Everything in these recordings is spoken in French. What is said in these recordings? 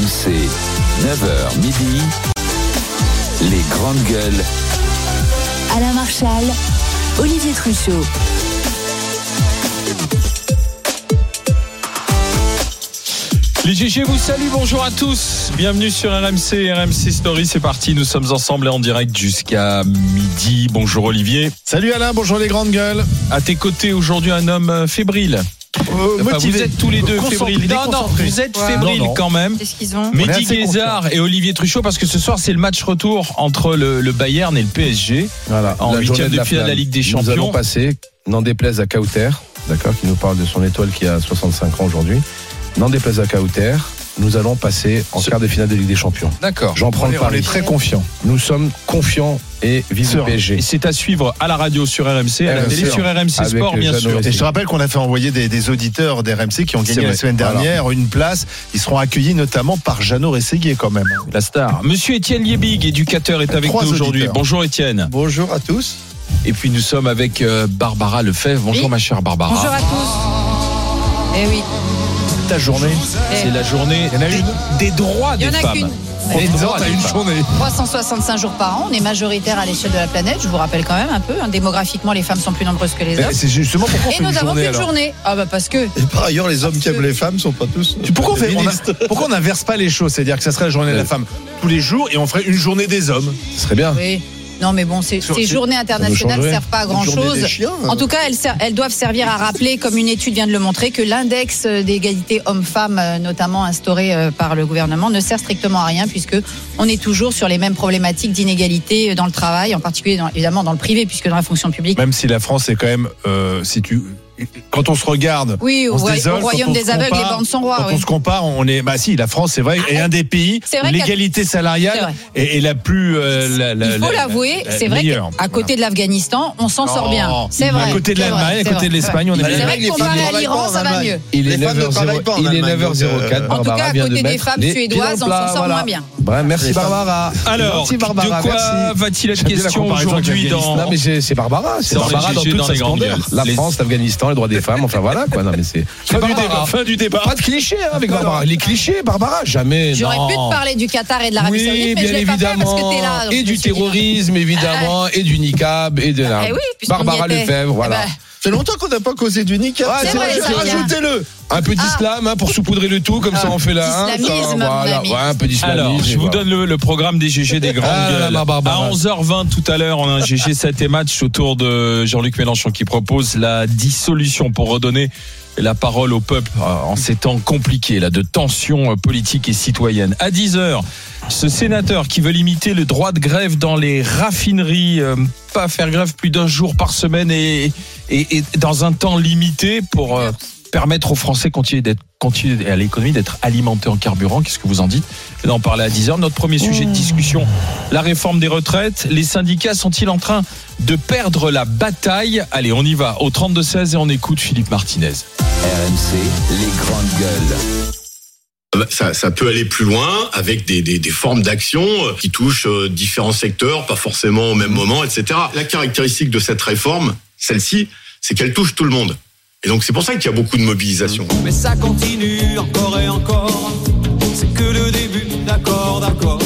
RMC, 9h midi, les grandes gueules. Alain Marchal, Olivier Truchot. Les GG vous salue, bonjour à tous. Bienvenue sur RMC, RMC Story, c'est parti. Nous sommes ensemble et en direct jusqu'à midi. Bonjour Olivier. Salut Alain, bonjour les grandes gueules. À tes côtés aujourd'hui un homme euh. Enfin, vous êtes tous les deux fébriles. Non, non, vous êtes Ouais. fébriles Non, non. quand même. Qu'est-ce qu'ils ont Mehdi Guézard et Olivier Truchot parce que ce soir c'est le match retour entre le, le Bayern et le PSG. Voilà, En huitième de la finale de la. Ligue des Nous Champions. allons passer, n'en déplaise à Kauter, d'accord, qui nous parle de son étoile qui a 65 ans aujourd'hui. N'en déplaise à Kauter, nous allons passer en quart de finale de Ligue des Champions. D'accord. J'en prends le est, on pari. est très confiants. Nous sommes confiants et vive le. PSG. Et c'est à suivre à la radio sur RMC, à la RMC, télé sur RMC avec Sport bien sûr. et je te rappelle qu'on a fait envoyer des, des auditeurs d'RMC qui ont gagné la semaine Voilà. dernière une place. Ils seront accueillis notamment par Jeannot Rességuier quand même. La star. Monsieur Étienne Liebig, éducateur, est avec Trois nous aujourd'hui. Bonjour Étienne. Bonjour à tous. Et puis nous sommes avec euh, Barbara Lefebvre. Bonjour Oui. ma chère Barbara. Bonjour à tous. Eh oui. Ta journée. C'est la journée Il y en a des, une des droits Il y des en a femmes. qu'une. Des droits des femmes. journée. 365 jours par an, on est majoritaire à l'échelle de la planète, je vous rappelle quand même un peu. hein, démographiquement, les femmes sont plus nombreuses que les hommes. C'est justement pourquoi on Et fait nous une avons une alors. journée. Ah bah parce que. Et par ailleurs, les hommes qui aiment les femmes sont pas tous. Tu- Pourquoi on fait- on a- féministes. pourquoi on n'inverse pas les choses? C'est-à-dire que ça serait la journée de la femme tous les jours et on ferait une journée des hommes. Ce serait bien. Oui. Non mais bon, ces, journées internationales ne servent pas à grand Une journée chose. des chiens, En tout cas, elles, doivent servir à rappeler, comme une étude vient de le montrer, que l'index d'égalité homme-femme, euh, notamment instauré euh, par le gouvernement, ne sert strictement à rien puisque on est toujours sur les mêmes problématiques d'inégalité euh, dans le travail, en particulier dans- évidemment dans le privé, puisque dans la fonction publique. Même si la France est quand même, euh, si tu, quand on se regarde, Oui, au, on se désole, au royaume des aveugles, compare- les bandes sont rois. Quand oui. on se compare, on est, bah si, la France, c'est vrai, est un des pays C'est où l'égalité salariale est, est la plus. euh, la- la- Il faut la- l'avouer, la- c'est vrai qu'à côté de l'Afghanistan, on s'en sort bien. C'est vrai. À côté de l'Allemagne, à côté de l'Espagne, on est bien. C'est vrai que comparé à l'Iran, ça va mieux. Il est femmes ne 9h04. travaillent pas en Il est Allemagne, 9h04. donc, En tout cas, à côté des femmes suédoises, on s'en sort moins bien. Merci. Barbara. Alors, de quoi va-t-il être question aujourd'hui dans Non mais c'est Barbara, c'est Barbara dans toute sa splendeur. La France, l'Afghanistan, les droits des femmes, enfin voilà quoi. Non mais c'est Fin du Barbara. débat. Fin du débat. Pas de clichés hein, avec Barbara. Les clichés, Barbara, jamais. J'aurais non. pu te parler du Qatar et de l'Arabie Oui, Saoudite, mais je bien l'ai pas fait parce que évidemment. t'es là. donc et du terrorisme, évidemment, et du niqab, et de la. Eh oui, y Barbara. Lefebvre, voilà. Fait longtemps qu'on n'a pas causé du niqab. Ah, c'est vrai, vient. Rajoutez-le. Un peu d'islam hein, pour saupoudrer le tout, comme Ah, ça on fait là. hein, ça, voilà, ouais, un peu d'islamisme. Alors, je vous voilà. donne le, le programme des GG des grandes Ah, gueules. la. À 11h20 tout à l'heure, on a un GG 7 et match autour de Jean-Luc Mélenchon qui propose la dissolution pour redonner la parole au peuple euh, en ces temps compliqués là de tensions euh, politiques et citoyennes. À 10h, ce sénateur qui veut limiter le droit de grève dans les raffineries, euh, pas faire grève plus d'un jour par semaine et, dans un temps limité pour permettre aux Français continuer d'être continuer et à l'économie d'être alimentés en carburant. Qu'est-ce que vous en dites? Je vais en parler à 10h. Notre premier sujet de discussion, la réforme des retraites. Les syndicats sont-ils en train de perdre la bataille? Allez, on y va au 32-16 et on écoute Philippe Martinez. RMC, les grandes gueules. Bah, Ça, ça peut aller plus loin avec des, des, des formes d'action euh, qui touchent euh, différents secteurs, pas forcément au même moment, etc. La caractéristique de cette réforme, celle-ci, c'est qu'elle touche tout le monde. Et donc c'est pour ça qu'il y a beaucoup de mobilisation. Mais ça continue encore et encore. C'est que le début, d'accord, d'accord.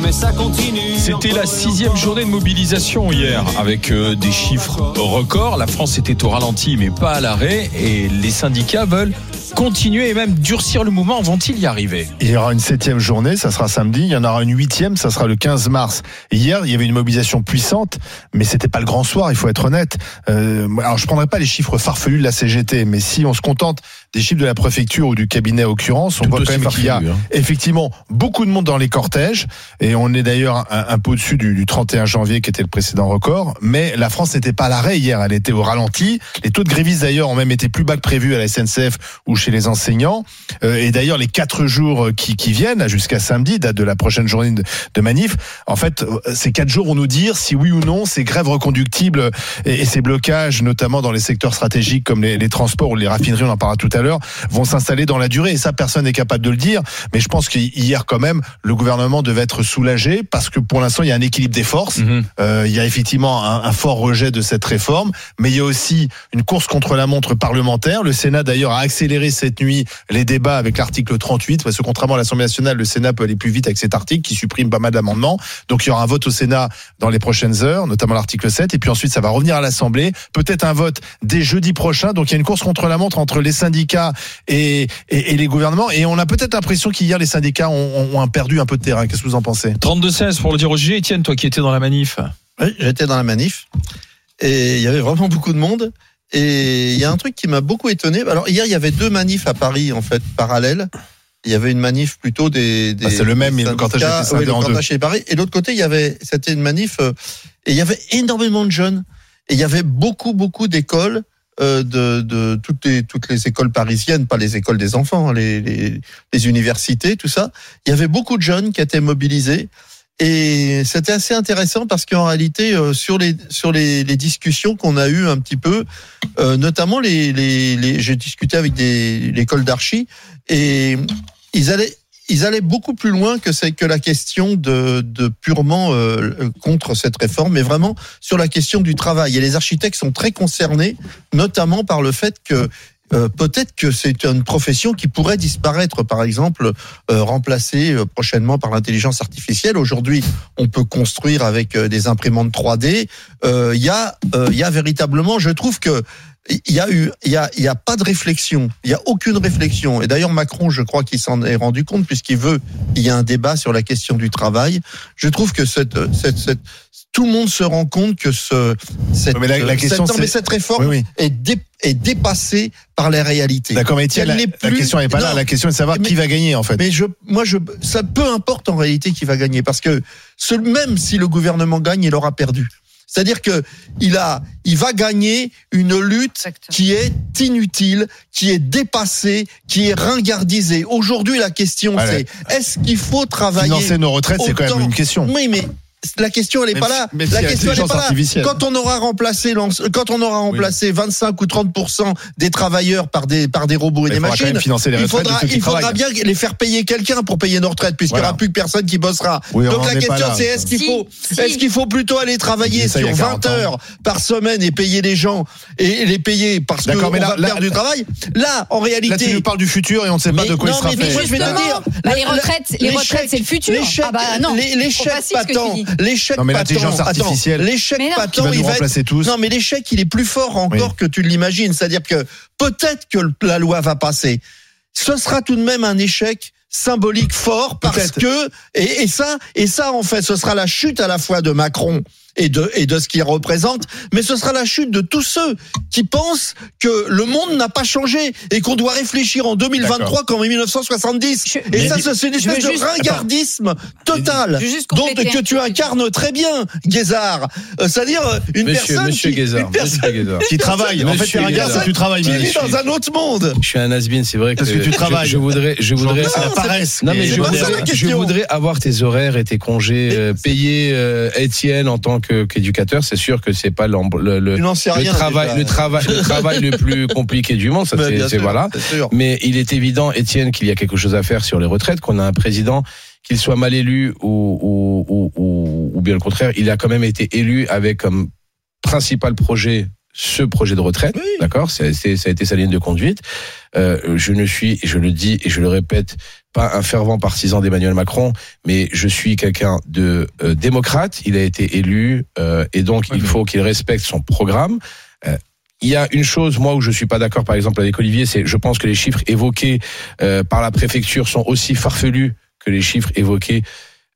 Mais ça continue. C'était la sixième journée de mobilisation hier, avec euh, des chiffres records. La France était au ralenti, mais pas à l'arrêt, et les syndicats veulent continuer et même durcir le mouvement. Vont-ils y arriver? Il y aura une septième journée, ça sera samedi. Il y en aura une huitième, ça sera le 15 mars. Hier, il y avait une mobilisation puissante, mais c'était pas le grand soir, il faut être honnête. Euh, alors, je prendrai pas les chiffres farfelus de la CGT, mais si on se contente des chiffres de la préfecture ou du cabinet en l'occurrence, on Tout voit quand même qu'il y a hein. effectivement beaucoup de monde dans les cortèges, et on est d'ailleurs un, un peu au-dessus du, du 31 janvier qui était le précédent record, mais la France n'était pas à l'arrêt hier, elle était au ralenti. Les taux de grévistes d'ailleurs ont même été plus bas que prévu à la SNCF ou chez les enseignants. Euh, et d'ailleurs, les quatre jours qui, qui viennent, jusqu'à samedi, date de la prochaine journée de, de manif, en fait, euh, ces quatre jours vont nous dire si oui ou non ces grèves reconductibles et, et ces blocages, notamment dans les secteurs stratégiques comme les, les transports ou les raffineries, on en parlera tout à à l'heure, vont s'installer dans la durée. Et ça, personne n'est capable de le dire. Mais je pense qu'hier, quand même, le gouvernement devait être soulagé parce que pour l'instant, il y a un équilibre des forces. Mhm. Euh, il y a effectivement un, un fort rejet de cette réforme, mais il y a aussi une course contre la montre parlementaire. Le Sénat d'ailleurs a accéléré cette nuit les débats avec l'article 38, parce que contrairement à l'Assemblée nationale, le Sénat peut aller plus vite avec cet article qui supprime pas mal d'amendements. Donc il y aura un vote au Sénat dans les prochaines heures, notamment l'article 7, et puis ensuite ça va revenir à l'Assemblée. Peut-être un vote dès jeudi prochain. Donc il y a une course contre la montre entre les syndicats et, et, et les gouvernements. Et on a peut-être l'impression qu'hier les syndicats ont, ont perdu un peu de terrain. Qu'est-ce que vous en pensez 32-16 pour le dire au GG. Etienne, toi qui étais dans la manif. Oui, j'étais dans la manif et il y avait vraiment beaucoup de monde. Et il y a un truc qui m'a beaucoup étonné. Alors hier, il y avait deux manifs à Paris en fait parallèles. Il y avait une manif plutôt des. des Ah, c'est le même, le cortège syndicats, était le en deux. chez Paris. Et de l'autre côté, il y avait, c'était une manif euh, et il y avait énormément de jeunes. Et il y avait beaucoup, beaucoup d'écoles. Euh, De, de toutes les toutes les écoles parisiennes, pas les écoles des enfants, hein, les, les, les universités, tout ça. Il y avait beaucoup de jeunes qui étaient mobilisés et c'était assez intéressant parce qu'en réalité, euh, sur les sur les, les discussions qu'on a eues un petit peu, euh, notamment les, les, les j'ai discuté avec des l'école d'archi et ils allaient ils allaient beaucoup plus loin que c'est que la question de, purement euh, contre cette réforme, mais vraiment sur la question du travail. Et les architectes sont très concernés, notamment par le fait que euh, peut-être que c'est une profession qui pourrait disparaître, par exemple, euh, remplacée prochainement par l'intelligence artificielle. Aujourd'hui, on peut construire avec des imprimantes 3D. Euh, Il y a, euh, il y a véritablement, je trouve que il y a eu, il y a, il y a pas de réflexion. Il y a aucune réflexion. Et d'ailleurs, Macron, je crois qu'il s'en est rendu compte puisqu'il veut, il y a un débat sur la question du travail. Je trouve que cette, cette, cette tout le monde se rend compte que ce, cette, Mais la- la cette- non, mais cette réforme Oui, oui. est, dé- est dépassée par les réalités. D'accord, mais Elle la, n'est la plus- question n'est pas là. La question est de savoir Mais- qui va gagner en fait. Mais je, moi, je, ça peu importe en réalité qui va gagner, parce que même si le gouvernement gagne, il aura perdu. C'est-à-dire que il a, il va gagner une lutte qui est inutile, qui est dépassée, qui est ringardisée. Aujourd'hui, la question c'est est-ce qu'il faut travailler Financer nos retraites, c'est quand même une question. Oui, mais la question elle est Même pas si- là. la question elle est pas là. Quand on aura remplacé quand on aura remplacé 25 ou 30% des travailleurs par des par des robots et Mais des il faudra quand machines, même financer les il faudra il faudra bien les faire payer quelqu'un pour payer nos retraites puisqu'il n'y Voilà. aura plus personne qui bossera. Oui, Donc la question c'est est-ce qu'il Si, faut si. est-ce qu'il faut plutôt aller travailler sur a 20 40 ans. heures par semaine et payer les gens et les payer parce que on mais là- va là- perdre du travail? Là en Là, tu réalité nous parles du futur et on ne sait pas de quoi il sera mais fait. bah, le- les le- retraites, les retraites, c'est le futur. l'échec- Ah bah que patent. L'échec Non, mais patent. artificielle l'échec patent, il va être remplacer tous. non, mais l'échec, il est plus fort encore Oui. que tu l'imagines. C'est-à-dire que peut-être que la loi va passer. Ce sera tout de même un échec symbolique fort parce que et, et ça et ça en fait ce sera la chute à la fois de Macron et de et de ce qu'il représente mais ce sera la chute de tous ceux qui pensent que le monde n'a pas changé et qu'on doit réfléchir en 2023 comme en 1970 Je- et ça c'est une espèce de juste- ringardisme total veux juste donc que tu incarnes très bien Guézard Euh, c'est-à-dire euh, une Monsieur, personne monsieur qui, Guézard, une personne monsieur Guézard. Qui travaille. En fait, tu regardes tu travailles. qui vit dans un autre monde Je suis un has c'est vrai que, Parce que tu je- travailles. Je, voudrais, je voudrais, C'est la Non, paresse. non mais je voudrais, je question. voudrais avoir tes horaires et tes congés euh, payés, euh, Étienne, en tant qu'éducateur. C'est sûr que c'est pas le, le, travail, déjà. le travail, le travail le plus compliqué du monde. Ça, c'est voilà. Mais il est évident, Étienne, qu'il y a quelque chose à faire sur les retraites, qu'on a un président, qu'il soit mal élu ou, ou, ou, ou, ou bien le contraire, il a quand même été élu avec comme principal projet ce projet de retraite, Oui. d'accord Ça a été sa ligne de conduite. Euh, je ne suis, et je le dis et je le répète, pas un fervent partisan d'Emmanuel Macron, mais je suis quelqu'un de euh, démocrate. Il a été élu euh, et donc il faut qu'il respecte son programme. Euh, il y a une chose, moi, où je suis pas d'accord, par exemple, avec Olivier, c'est, je pense que les chiffres évoqués euh, par la préfecture sont aussi farfelus que les chiffres évoqués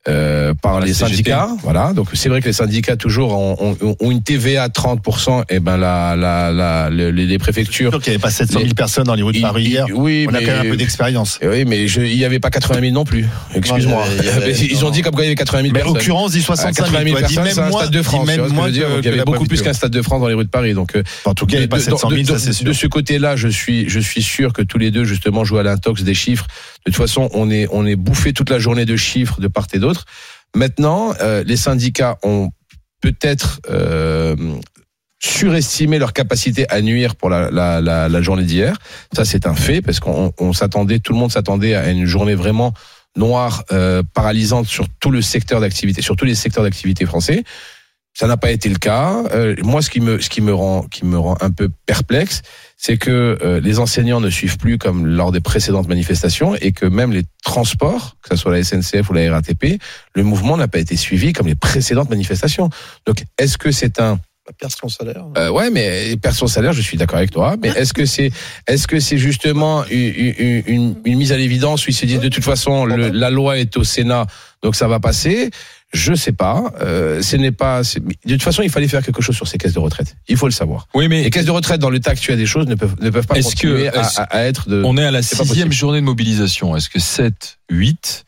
euh, par La les CGT. syndicats. Voilà. Donc c'est vrai que les syndicats toujours ont, ont- ont une TVA à 30%. Et ben la, la, la, les, les préfectures. sûr qu'il n'y avait pas 700 000 personnes dans les rues de Paris hier. oui, On a mais, quand même un peu d'expérience. Oui, mais je, il y avait pas 80 000 non plus. Excuse-moi. Non, il il Ils ont dit comme quoi il y avait 80 000 Mais personnes. l'occurrence dit À 65 80 000. 000 toi, dis personnes, même c'est un moins- stade de France. même moins dire que- Donc, il y avait beaucoup plus qu'un stade de France dans les rues de Paris. Donc, euh, En tout cas, il n'y avait pas de- 700 000, de- ça de- c'est sûr. De ce côté-là, je suis, je suis sûr que tous les deux, justement, jouent à l'intox des chiffres. De toute façon, on est, on est bouffé toute la journée de chiffres de part et d'autre. Maintenant, euh, les syndicats ont peut-être euh, surestimé leur capacité à nuire pour la, la, la, journée d'hier. Ça, c'est un fait parce qu'on on s'attendait, tout le monde s'attendait à une journée vraiment noire, euh, paralysante sur tout le secteur d'activité, sur tous les secteurs d'activité français. Ça n'a pas été le cas. Euh, moi, ce qui me, ce qui me rend, qui me rend un peu perplexe, c'est que euh, les enseignants ne suivent plus comme lors des précédentes manifestations et que même les transports, que ce soit la SNCF ou la RATP, le mouvement n'a pas été suivi comme les précédentes manifestations. Donc, est-ce que c'est un La perd son salaire. euh, ouais, mais il perd son salaire, je suis d'accord avec toi. Mais est-ce que c'est, est-ce que c'est justement une, une, une- une mise à l'évidence où ils se disent de toute façon le- la loi est au Sénat, donc ça va passer? Je sais pas. Euh, ce n'est pas. c'est- De toute façon, il fallait faire quelque chose sur ces caisses de retraite. Il faut le savoir. Oui, mais Les caisses de retraite dans l'état actuel des choses ne peuvent ne peuvent pas Est-ce que- continuer à, est-ce- à- à être de. on est à la pas sixième journée de mobilisation. Est-ce que 7, 8,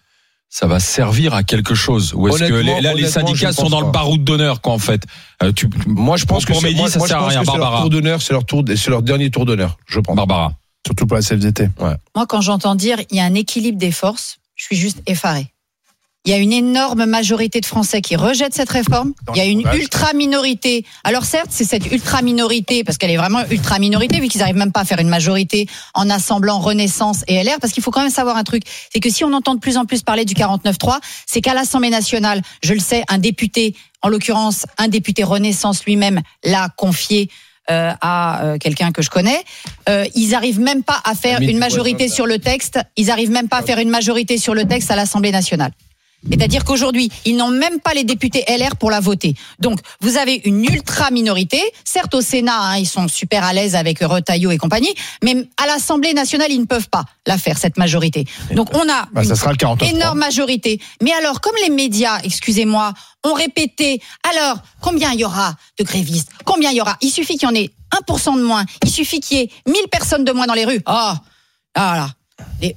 ça va servir à quelque chose? Ou est-ce que les- là, les syndicats sont dans le pas. baroud d'honneur, quoi, en fait Euh, tu, Moi, je pense Pour que Mehdi, moi- ça moi, sert à rien, que c'est leur Barbara. tour d'honneur, c'est leur tour, c'est leur dernier tour d'honneur, je pense. Barbara. Surtout pour la CFDT. Moi, quand j'entends dire il y a un équilibre des forces, je suis juste effaré. Il y a une énorme majorité de Français qui rejettent cette réforme. Il y a une ultra minorité. Alors certes, c'est cette ultra minorité parce qu'elle est vraiment ultra minorité vu qu'ils n'arrivent même pas à faire une majorité en assemblant Renaissance et LR. Parce qu'il faut quand même savoir un truc, c'est que si on entend de plus en plus parler du 49.3, c'est qu'à l'Assemblée nationale, je le sais, un député, en l'occurrence un député Renaissance lui-même, l'a confié euh, à euh, quelqu'un que je connais. Euh, ils arrivent même pas à faire une majorité sur le texte. Ils arrivent même pas à faire une majorité sur le texte à l'Assemblée nationale. C'est-à-dire qu'aujourd'hui, ils n'ont même pas les députés LR pour la voter. Donc, vous avez une ultra minorité. Certes, au Sénat, hein, ils sont super à l'aise avec Retailleau et compagnie, mais à l'Assemblée nationale, ils ne peuvent pas la faire cette majorité. Donc, on a Bah, une ça sera le 49. énorme majorité. Mais alors, comme les médias, excusez-moi, ont répété, alors, combien il y aura de grévistes? Combien il y aura? Il suffit qu'il y en ait 1% de moins. Il suffit qu'il y ait 1000 personnes de moins dans les rues. Oh, ah là. Et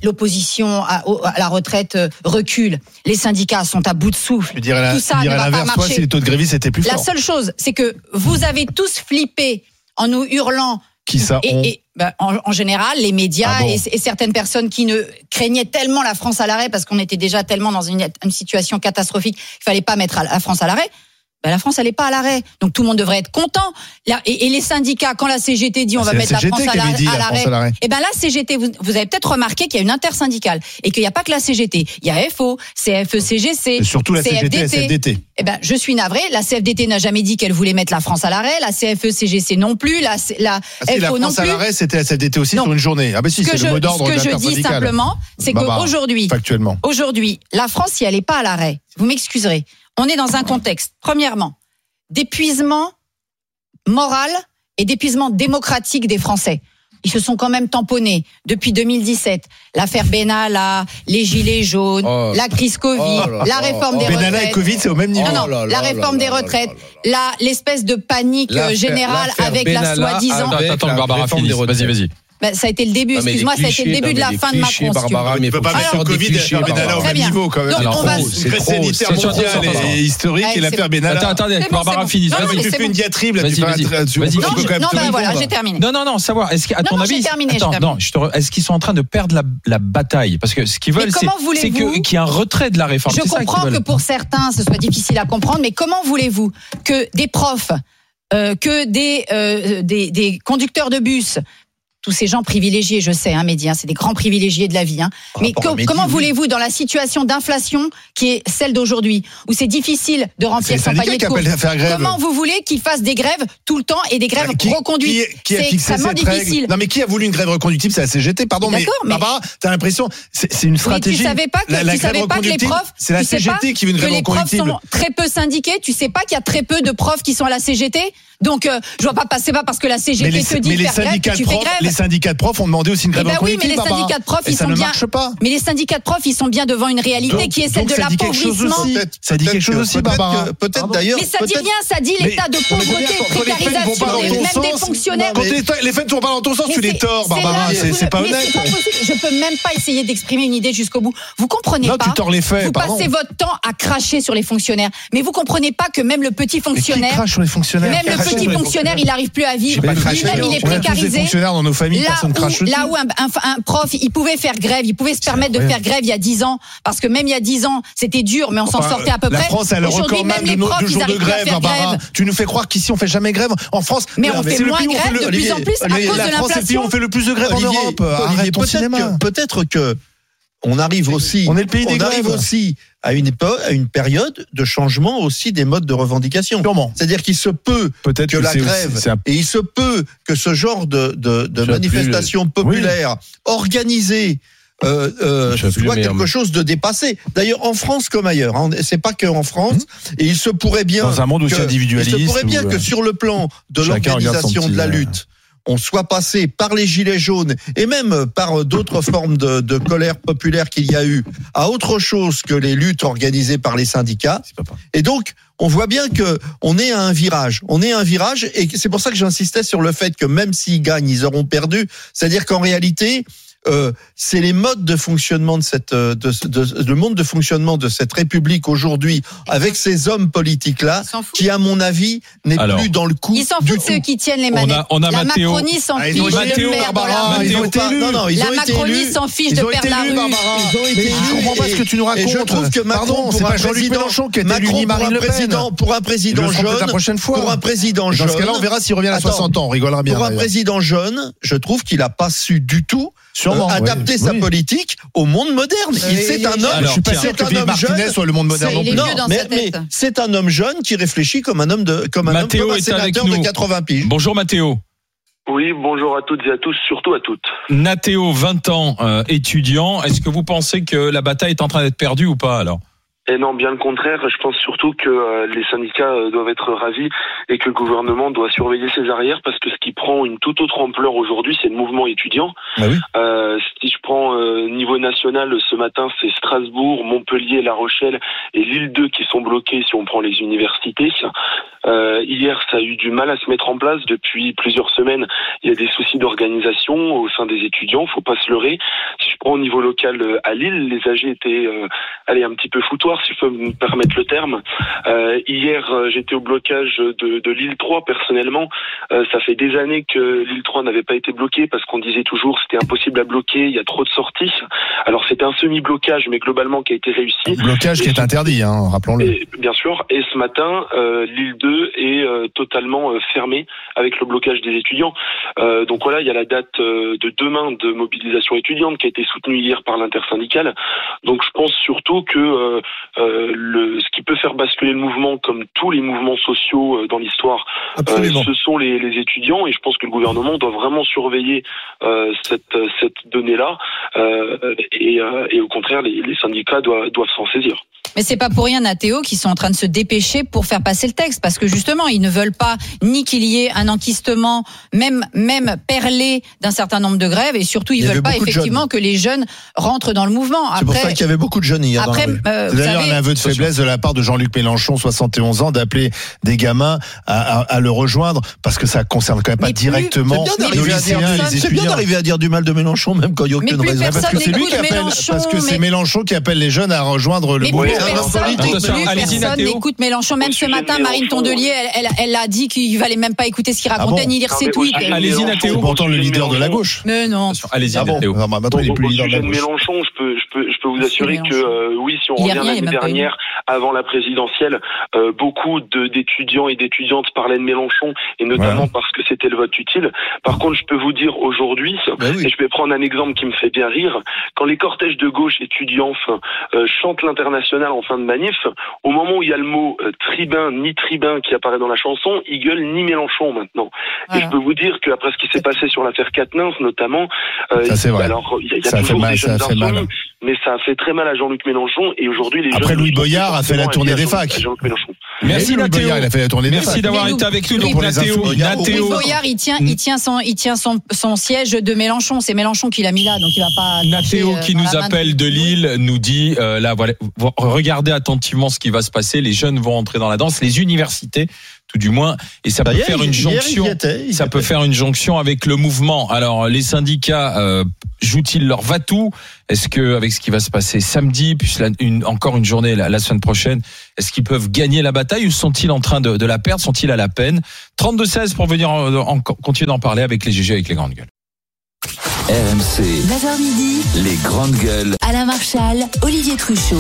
L'opposition à, la retraite euh, recule. Les syndicats sont à bout de souffle. Je dirais la- Tout ça je dirais ne va pas toi, marcher. si les taux de grévistes étaient plus La seule chose, c'est que vous avez tous flippé en nous hurlant Qui ça et, on et, bah, en, en général, les médias Ah bon et, et certaines personnes qui ne craignaient tellement la France à l'arrêt parce qu'on était déjà tellement dans une, une situation catastrophique qu'il fallait pas mettre la France à l'arrêt. Bah, la France, elle n'est pas à l'arrêt. Donc tout le monde devrait être content. Là, et, et les syndicats, quand la CGT dit on va C'est la mettre la CGT France à l'arrêt, l'arrêt. eh ben la CGT, vous, vous avez peut-être remarqué qu'il y a une intersyndicale et qu'il n'y a pas que la CGT. Il y a FO, CFE, CGC, Et surtout la CGT et la CFDT. eh ben, je suis navré. La CFDT n'a jamais dit qu'elle voulait mettre la France à l'arrêt. La CFE, CGC non plus. La, la Ah la non France à l'arrêt, c'était la CFDT aussi Non. sur une journée. Ah bah si, c'est je, le mot d'ordre ce que je dis simplement, c'est Bah, bah, qu'aujourd'hui, Factuellement. aujourd'hui, la France, si elle n'est pas à l'arrêt, vous m'excuserez, on est dans un contexte, premièrement, d'épuisement moral et d'épuisement démocratique des Français. Ils se sont quand même tamponnés depuis 2017. L'affaire Benalla, les gilets jaunes, Oh. la crise Covid, Oh là la réforme Oh. des Benalla retraites. et Covid, c'est au même niveau. Non, non, Oh là la réforme là des retraites, la l'espèce de panique générale avec la soi-disant. Attends, Barbara Vas-y, vas-y. Ben, ça a été le début, mais excuse-moi, ça a été le début de la fin de Macron. Barbara, mais pas mettre le Covid et clichés, faire Benalla au Très même bien. niveau quand même. Donc, Alors, on va- c'est trop, sanitaire, c'est- mondial attends, attends, et historique et l'affaire Benalla. Attends, attendez, Barbara Ah, mais tu c'est fais une diatribe là, Vas-y, tu tu non, peux je- quand même non, te ben voilà, j'ai terminé. Non, non, non, savoir, est-ce qu'à ton avis, j'ai terminé, j'ai attends, terminé. non, je te re- est-ce qu'ils sont en train de perdre la, la bataille? Parce que ce qu'ils veulent, c'est qu'il y ait un retrait de la réforme. Je comprends que pour certains, ce soit difficile à comprendre, mais comment voulez-vous que des profs, euh, que des, euh, des, des conducteurs de bus, tous ces gens privilégiés, je sais, hein, médias, c'est des grands privilégiés de la vie. Hein. Mais co- Mehdi, comment oui. voulez-vous, dans la situation d'inflation qui est celle d'aujourd'hui, où c'est difficile de remplir son panier de courses, comment vous voulez qu'ils fassent des grèves tout le temps et des grèves Qui- reconduites? qui- Qui C'est fixé extrêmement difficile. Non mais qui a voulu une grève reconductible? C'est la CGT, pardon. Mais mais- Barbara, t'as l'impression, c'est une stratégie. tu savais pas que, La- la tu grève savais pas que les reconductible, profs, C'est la CGT qui veut une grève les profs reconductible. sont très peu syndiqués? Tu sais pas qu'il y a très peu de profs qui sont à la CGT. Donc, euh, je vois pas passer pas parce que la CGT Mais les, te dit mais de les faire grève syndicats que tu fais profs, grève. les syndicats de profs ont demandé aussi une grève Eh ben oui, mais les Barbara. syndicats de profs, Et ils ça sont ne bien. marche pas. Mais les syndicats de profs, ils sont bien devant une réalité Donc- qui est celle donc de ça dit quelque chose l'appauvrissement. aussi. Peut-être- Ça dit peut-être quelque chose que- aussi, peut-être Barbara. que- Peut-être d'ailleurs. Mais ça dit peut-être- rien, ça dit l'état de pauvreté, quand les faits ne vont pas précarisation, dans des- ton même des sens, fonctionnaires. Quand les, les faits ne vont pas dans ton sens, Mais tu les c'est- tords, c'est Barbara. là C'est pas mais honnête. c'est pas possible. Je peux même pas essayer d'exprimer une idée jusqu'au bout. Vous comprenez Non, pas tu tords les faits, Vous pardon. passez votre temps à cracher sur les fonctionnaires, mais vous comprenez pas que même le petit Mais qui fonctionnaire, crache sur les fonctionnaires même le. Petit fonctionnaire, il n'arrive plus à vivre. Lui-même, il est précarisé. dans nos familles, Là où, crache là où un, un- un prof, il pouvait faire grève, il pouvait se permettre de faire grève il y a 10 ans, parce que même il y a 10 ans, c'était dur, mais on s'en Enfin, sortait à peu la près. France a le Aujourd'hui, même les profs, ils arrivent à grève, faire grève. Tu nous fais croire qu'ici on fait jamais grève. En France, Mais on fait moins grève de plus en plus à cause de la France, l'inflation. on fait le plus de grève en Europe. Peut-être que on arrive aussi, On est le pays des on arrive aussi à une époque, à une période de changement aussi des modes de revendication. C'est-à-dire qu'il se peut Peut-être que la aussi- grève un- et il se peut que ce genre de, de, manifestation populaire organisée euh, euh, soit quelque chose de dépassé. D'ailleurs, en France comme ailleurs, hein, c'est pas que en France. Et il se pourrait bien Dans un monde aussi que- individualiste Il se pourrait bien où, euh, que sur le plan de l'organisation de la euh, lutte, on soit passé par les gilets jaunes et même par d'autres formes de, de colère populaire qu'il y a eu à autre chose que les luttes organisées par les syndicats. Et donc, on voit bien que on est à un virage. On est à un virage et c'est pour ça que j'insistais sur le fait que même s'ils gagnent, ils auront perdu. C'est-à-dire qu'en réalité, euh, c'est les modes de fonctionnement de cette, euh, de, de- le monde de fonctionnement de cette République aujourd'hui, avec ces hommes politiques là, qui à mon avis n'est plus dans le coup. Ils s'en foutent ceux qui tiennent les On a- manettes. on a la Mathéo. Macronie s'en Ah, fiche dans la Barbara, ils ont été élus. Non, non, ils La ont été Macronie s'en fiche de perdre la rue. Barbara. Ils ont été Mais élus. je comprends pas ce que tu nous Et je racontes. trouve que Macron, Pardon, c'est pas Jean-Luc Mélenchon qui a Macron, l'uni pour Marine Le Pen. pour un président jeune, la prochaine fois. pour un président Dans jeune. ce cas-là, on verra s'il revient à Attends. 60 ans. On rigolera bien. Pour un président jeune, je trouve qu'il n'a pas su du tout Sûrement, euh, adapter oui. sa Oui. politique au monde moderne. Il c'est un homme. Alors, je suis pas tiens, sûr que c'est un homme Martinez jeune. soit le monde moderne non plus. mais, c'est un homme jeune qui réfléchit comme un homme de comme un Mathéo homme comme un sénateur de nous. 80 piges. Bonjour Mathéo. Oui, bonjour à toutes et à tous, surtout à toutes. Nathéo, 20 ans, euh, étudiant. Est-ce que vous pensez que la bataille est en train d'être perdue ou pas alors? Et non, bien le contraire. Je pense surtout que euh, les syndicats euh, doivent être ravis et que le gouvernement doit surveiller ses arrières parce que ce qui prend une toute autre ampleur aujourd'hui, c'est le mouvement étudiant. Oui. Euh, si je prends euh, niveau national, ce matin, c'est Strasbourg, Montpellier, La Rochelle et Lille 2 qui sont bloqués si on prend les universités. Euh, hier, ça a eu du mal à se mettre en place depuis plusieurs semaines. Il y a des soucis d'organisation au sein des étudiants, faut pas se leurrer. Si je prends au niveau local à Lille, les AG étaient allez, un petit peu foutoirs, si je peux me permettre le terme. Euh, hier, euh, j'étais au blocage de, de l'île 3 personnellement. Euh, ça fait des années que l'île 3 n'avait pas été bloquée parce qu'on disait toujours c'était impossible à bloquer, il y a trop de sorties. Alors c'était un semi-blocage, mais globalement qui a été réussi. Blocage qui est interdit, hein, rappelons-le. Bien sûr. Et ce matin, euh, l'île 2 est euh, totalement euh, fermée avec le blocage des étudiants. Euh, donc voilà, il y a la date de demain de mobilisation étudiante qui a été soutenue hier par l'intersyndicale. Donc je pense surtout que euh, le, ce qui peut faire basculer le mouvement, comme tous les mouvements sociaux euh, dans l'histoire, euh, ce sont les, les étudiants. Et je pense que le gouvernement doit vraiment surveiller euh, cette, cette donnée-là. Euh, et, euh, et au contraire, les, les syndicats doivent, doivent s'en saisir. Mais c'est pas pour rien, Nathéo, qui sont en train de se dépêcher pour faire passer le texte, parce que justement, ils ne veulent pas ni qu'il y ait un enquistement, même même perlé d'un certain nombre de grèves, et surtout, ils veulent pas effectivement que les jeunes rentrent dans le mouvement. C'est pour ça qu'il y avait beaucoup de jeunes hier. dans la après, rue. euh, d'ailleurs savez, un aveu de faiblesse de la part de Jean-Luc Mélenchon, 71 ans, d'appeler des gamins à, à- à le rejoindre parce que ça concerne quand même pas Mais directement dire- lycéens les c'est bien étudiants. d'arriver à dire du mal de Mélenchon, même quand il n'y a aucune raison. Parce que c'est lui qui appelle, parce que c'est Mélenchon qui appelle les jeunes à rejoindre le mouvement. Personne, n'écoute Mélenchon. Même ce matin, Marine Tondelier, elle, a dit qu'il valait même pas écouter ce qu'il racontait Ah ni lire ses tweets. Allez-y, Nathéo. Pourtant le leader de la gauche. Mais non. Allez-y Ah Nathéo. Ah bah, Maintenant il est plus leader de la gauche. Mélenchon, je peux, je peux, je peux vous assurer que euh, oui, si on revient l'année dernière, avant la présidentielle, euh, beaucoup de- d'étudiants et d'étudiantes parlaient de Mélenchon, et notamment parce que c'était le vote utile. Par contre, je peux vous dire aujourd'hui, Ben oui. et je vais prendre un exemple qui me fait bien rire, quand les cortèges de gauche étudiants euh, chantent l'international en fin de manif, au moment où il y a le mot euh, tribun ni tribun qui apparaît dans la chanson, ils gueulent ni Mélenchon maintenant. Et je peux vous dire qu'après ce qui s'est passé sur l'affaire Quatennens notamment, euh, Ça, c'est vrai. alors il y a, il y a Ça a fait toujours mal, des ça fait mal. Mais ça a fait très mal à Jean-Luc Mélenchon et aujourd'hui les Après, Louis Boyard a fait la tournée des facs. à Jean-Luc Mélenchon. Merci Louis Nathéo. Boyard, il a fait la tournée des Merci d'avoir été avec nous. Donc pour les Nathéo, infos. Louis Nathéo, Boyard, il tient, il tient son, il tient son, son siège de Mélenchon. C'est Mélenchon qui l'a mis là, donc il va pas. Nathéo qui euh, dans nous appelle de Lille nous dit euh, là voilà regardez attentivement ce qui va se passer les jeunes vont entrer dans la danse les universités tout du moins, et ça, Bah, peut hier, faire une jonction. était, il y Ça était. peut faire une jonction avec le mouvement. Alors, les syndicats euh, jouent-ils leur va-tout? Est-ce que, avec ce qui va se passer samedi, puis la- une, encore une journée la, la semaine prochaine, est-ce qu'ils peuvent gagner la bataille ou sont-ils en train de, de la perdre? Sont-ils à la peine? 32-16 pour venir en- en- continuer d'en parler avec les GG, avec les grandes gueules. RMC, 9h midi, les grandes gueules. Alain Marchal, Olivier Truchot.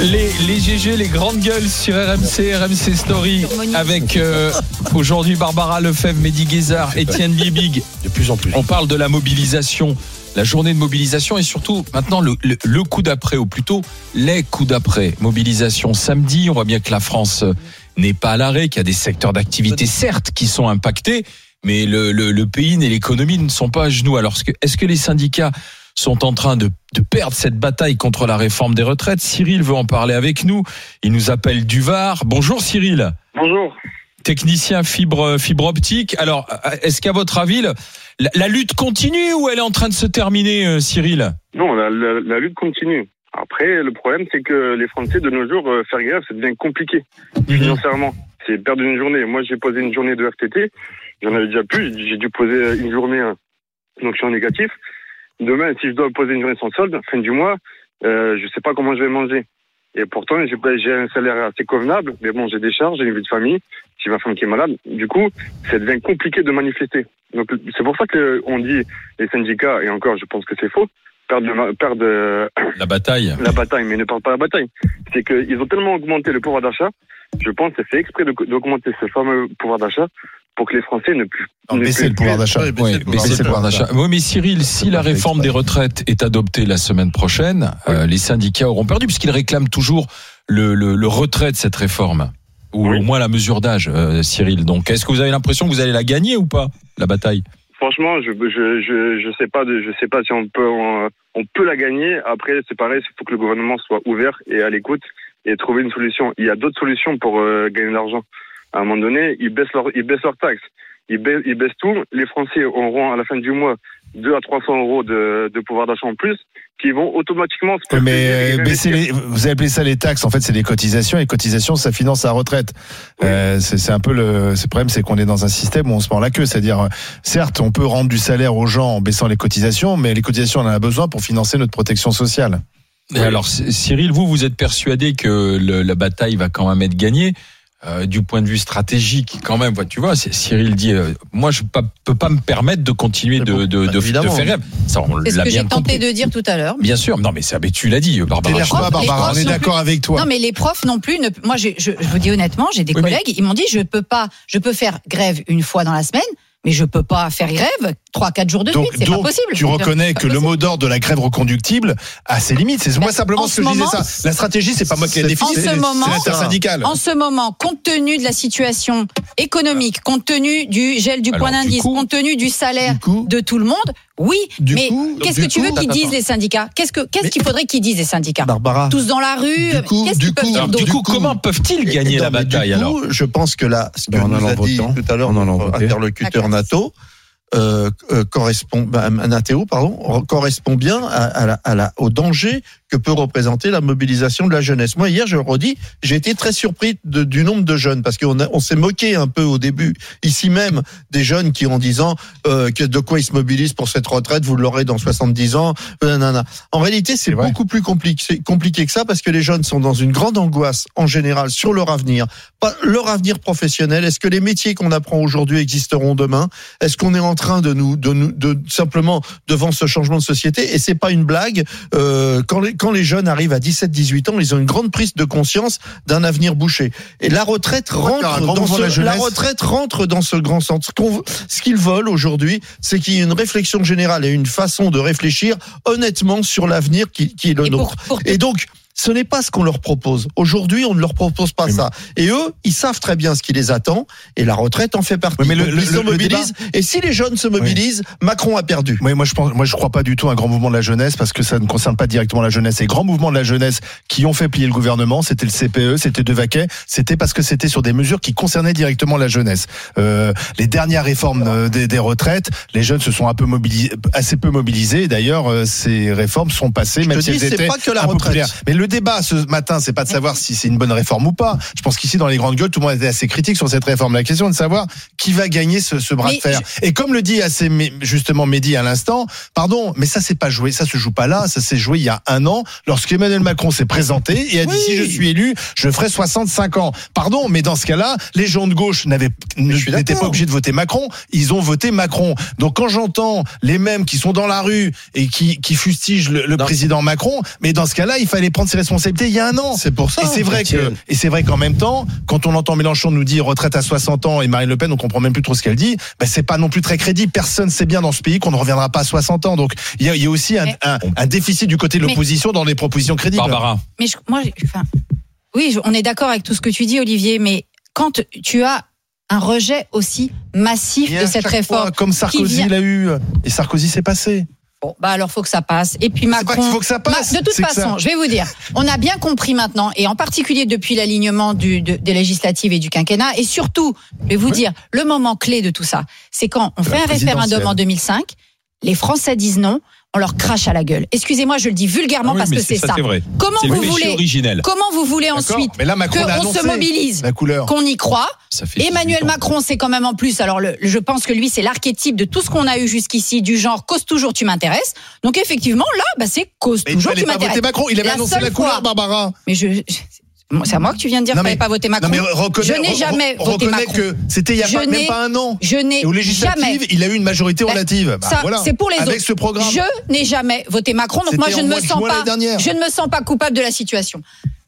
Les, les GG, les grandes gueules sur RMC, RMC Story, avec euh, aujourd'hui Barbara Lefebvre, Mehdi Guézard, Étienne Biebig. De plus en plus. On parle de la mobilisation, la journée de mobilisation et surtout maintenant le, le- le coup d'après, ou plutôt les coups d'après. Mobilisation samedi, on voit bien que la France euh, n'est pas à l'arrêt, qu'il y a des secteurs d'activité certes qui sont impactés, mais le, le- le pays et l'économie ne sont pas à genoux. Alors est-ce que les syndicats sont en train de, de perdre cette bataille contre la réforme des retraites Cyril veut en parler avec nous. Il nous appelle du Var. Bonjour Cyril Bonjour. technicien fibre fibre optique. Alors, euh, est-ce qu'à votre avis, la, la lutte continue ou elle est en train de se terminer, euh, Cyril? Non, la, la- la lutte continue. Après, le problème, c'est que les Français, de nos jours, euh, faire grève, ça devient compliqué, financièrement. C'est perdre une journée. Moi, j'ai posé une journée de RTT. J'en avais déjà plus. J'ai dû poser une journée, euh, donc je suis en négatif. Demain, si je dois poser une journée sans solde, fin du mois, euh, je sais pas comment je vais manger. Et pourtant, j'ai un salaire assez convenable, mais bon, j'ai des charges, j'ai une vie de famille, j'ai ma femme qui est malade. Du coup, ça devient compliqué de manifester. Donc, c'est pour ça que on dit les syndicats, et encore, je pense que c'est faux, perdent, perdent euh, La bataille. la bataille, mais ne perdent pas la bataille. C'est qu'ils ont tellement augmenté le pouvoir d'achat, je pense que c'est fait exprès d'augmenter ce fameux pouvoir d'achat pour que les Français ne puissent Non, baisser le pouvoir d'achat. Oui, baisser le pouvoir baisser le pouvoir d'achat. Oui, mais Cyril, si la réforme des retraites est adoptée la semaine prochaine, euh, les syndicats auront perdu puisqu'ils réclament toujours le, le, le retrait de cette réforme. Ou Oui. au moins la mesure d'âge, euh, Cyril. Donc, est-ce que vous avez l'impression que vous allez la gagner ou pas, la bataille? Franchement, je je je je sais pas de- je sais pas si on peut on, on peut la gagner. Après, c'est pareil, il faut que le gouvernement soit ouvert et à l'écoute et trouver une solution. Il y a d'autres solutions pour euh, gagner de l'argent. À un moment donné, ils baissent leurs ils baissent leurs taxes, ils baissent, ils baissent tout. Les Français auront à la fin du mois 2 à 300 euros de, de pouvoir d'achat en plus, qui vont automatiquement se mais euh, baisser investir. les, vous appelez ça les taxes, en fait c'est des cotisations, et les cotisations ça finance la retraite. Euh, c'est c'est un peu le, c'est le problème, c'est qu'on est dans un système où on se prend la queue, c'est-à-dire euh, certes on peut rendre du salaire aux gens en baissant les cotisations, mais les cotisations on en a besoin pour financer notre protection sociale. Et alors, Cyril, vous, vous êtes persuadé que le- la bataille va quand même être gagnée euh, du point de vue stratégique, quand même. Tu vois, c'est- Cyril dit, euh, moi, je ne peux pas me permettre de continuer de, de, de, de Évidemment. faire rêve. Ça, on C'est ce que bien j'ai tenté de dire tout à l'heure. Bien sûr, non, mais ça, mais tu l'as dit, Barbara. T'énerve pas, profs- les Barbara, on est non d'accord avec toi. Non, mais les profs non plus. Ne, moi, je, je, je vous dis honnêtement, j'ai des Oui, mais- collègues, ils m'ont dit, je peux pas, je peux faire grève une fois dans la semaine, mais je peux pas faire grève trois, quatre jours de Donc, suite. C'est pas possible. tu reconnais que le mot d'ordre de la grève reconductible a ses limites. C'est moi Ben, simplement en ce que je disais ça. La stratégie, c'est pas moi qui la ce c'est l'intersyndicale. En ce moment, compte tenu de la situation économique, compte tenu du gel du Alors, point d'indice, compte tenu du salaire Du coup, de tout le monde, oui. Du mais qu'est-ce que tu coup- veux qu'ils disent les syndicats? Qu'est-ce que qu'est-ce qu'il faudrait qu'ils disent les syndicats? Barbara. Tous dans la rue. Du coup- Qu'est-ce du qu'ils peuvent coup- Alors, du coup, comment peuvent-ils gagner Non, la bataille du coup, alors? Je pense que là, ce que Ben, en nous a dit votant. tout à l'heure notre interlocuteur. NATO euh, euh, correspond, ben, Nathéo, pardon, correspond bien à, à la, à la, au danger que peut représenter la mobilisation de la jeunesse. Moi, hier, je le redis, j'ai été très surpris de- du nombre de jeunes parce qu'on a- on s'est moqué un peu au début, ici même, des jeunes qui, en disant euh, que de quoi ils se mobilisent pour cette retraite, vous l'aurez dans 70 ans. euh, nanana. En réalité, c'est beaucoup plus compliqué, compliqué que ça parce que les jeunes sont dans une grande angoisse en général sur leur avenir, pas leur avenir professionnel. Est-ce que les métiers qu'on apprend aujourd'hui existeront demain? Est-ce qu'on est en train de nous, de nous, de simplement devant ce changement de société Et c'est pas une blague. Euh, quand les quand les jeunes arrivent à 17-18 ans, ils ont une grande prise de conscience d'un avenir bouché. Et la retraite rentre dans la ce, la retraite rentre dans ce grand centre. Ce qu'on- Ce qu'ils veulent aujourd'hui, c'est qu'il y ait une réflexion générale et une façon de réfléchir honnêtement sur l'avenir qui, qui est le Et nôtre. pour, pour Et donc, ce n'est pas ce qu'on leur propose. Aujourd'hui, on ne leur propose pas Oui, ça. Et eux, ils savent très bien ce qui les attend. Et la retraite en fait partie. Oui, mais le- Donc, le- ils se mobilisent. Et si les jeunes se mobilisent, Macron a perdu. Oui, moi je pense, moi je crois pas du tout à un grand mouvement de la jeunesse parce que ça ne concerne pas directement la jeunesse. Les grands mouvements de la jeunesse qui ont fait plier le gouvernement, c'était le CPE, c'était De Vaquet, c'était parce que c'était sur des mesures qui concernaient directement la jeunesse. Euh, les dernières réformes euh, des, des retraites, les jeunes se sont un peu mobilisés, assez peu mobilisés. D'ailleurs, euh, ces réformes sont passées, Je même te si dis, elles c'est étaient pas que la retraite. Mais le débat ce matin, c'est pas de savoir si c'est une bonne réforme ou pas. Je pense qu'ici, dans les grandes gueules, tout le monde était assez critique sur cette réforme. La question est de savoir qui va gagner ce, ce bras Mais de fer. Et comme le dit assez justement Mehdi à l'instant, pardon, mais ça c'est pas joué, ça se joue pas là, ça s'est joué il y a un an, lorsqu'Emmanuel Macron s'est présenté et a dit Oui. si je suis élu, je ferai 65 ans. Pardon, mais dans ce cas-là, les gens de gauche n'avaient n'étaient pas obligés de voter Macron, ils ont voté Macron. Donc quand j'entends les mêmes qui sont dans la rue et qui, qui fustigent le, le président Macron, mais dans ce cas-là, il fallait prendre ses responsabilités il y a un an. C'est pour ça. Et c'est vrai que, et c'est vrai qu'en même temps, quand on entend Mélenchon nous dire retraite à 60 ans et Marine Le Pen, on comprend même plus trop ce qu'elle dit, ben c'est pas non plus très crédible. Personne sait bien dans ce pays qu'on ne reviendra pas à 60 ans. Donc, il y a, il y a aussi un, Mais- un, un déficit du côté de l'opposition dans les propositions crédibles. Barbara. Mais je- moi, enfin, oui, je- on est d'accord avec tout ce que tu dis, Olivier, mais quand tu as un rejet aussi massif Et de cette réforme, fois, comme Sarkozy vient- l'a eu, et Sarkozy s'est passé. Bon, bah alors faut que ça passe. Et puis Macron, pas faut que ça passe, de toute façon, ça- je vais vous dire, on a bien compris maintenant, et en particulier depuis l'alignement du, de- des législatives et du quinquennat, et surtout, je vais vous dire, le moment clé de tout ça, c'est quand on fait un référendum en 2005, les Français disent non, on leur crache à la gueule. Excusez-moi, je le dis vulgairement Ah oui, parce que c'est ça. C'est vrai. Comment vous voulez originel. Comment vous voulez ensuite Mais là, Macron l'a qu'on se mobilise, qu'on y croit Ça fait Emmanuel 18 ans. Macron, c'est quand même en plus. Alors, le- je pense que lui, c'est l'archétype de tout ce qu'on a eu jusqu'ici, du genre cause toujours, tu m'intéresses. Donc, effectivement, là, bah, c'est cause Mais toujours, tu m'intéresses. Macron. Il avait La annoncé la couleur, fois- Barbara. Mais je, c'est à moi que tu viens de dire mais- fallait pas voter Macron. Non, mais reconnais, je n'ai jamais re- voté Macron. que c'était il y a pas, même pas un an. Je n'ai aux jamais. législatives, il a eu une majorité Ben, relative. Bah, voilà. c'est pour les Avec autres. ce programme. Je n'ai jamais voté Macron, donc moi je ne me sens pas, je ne me sens pas coupable de la situation.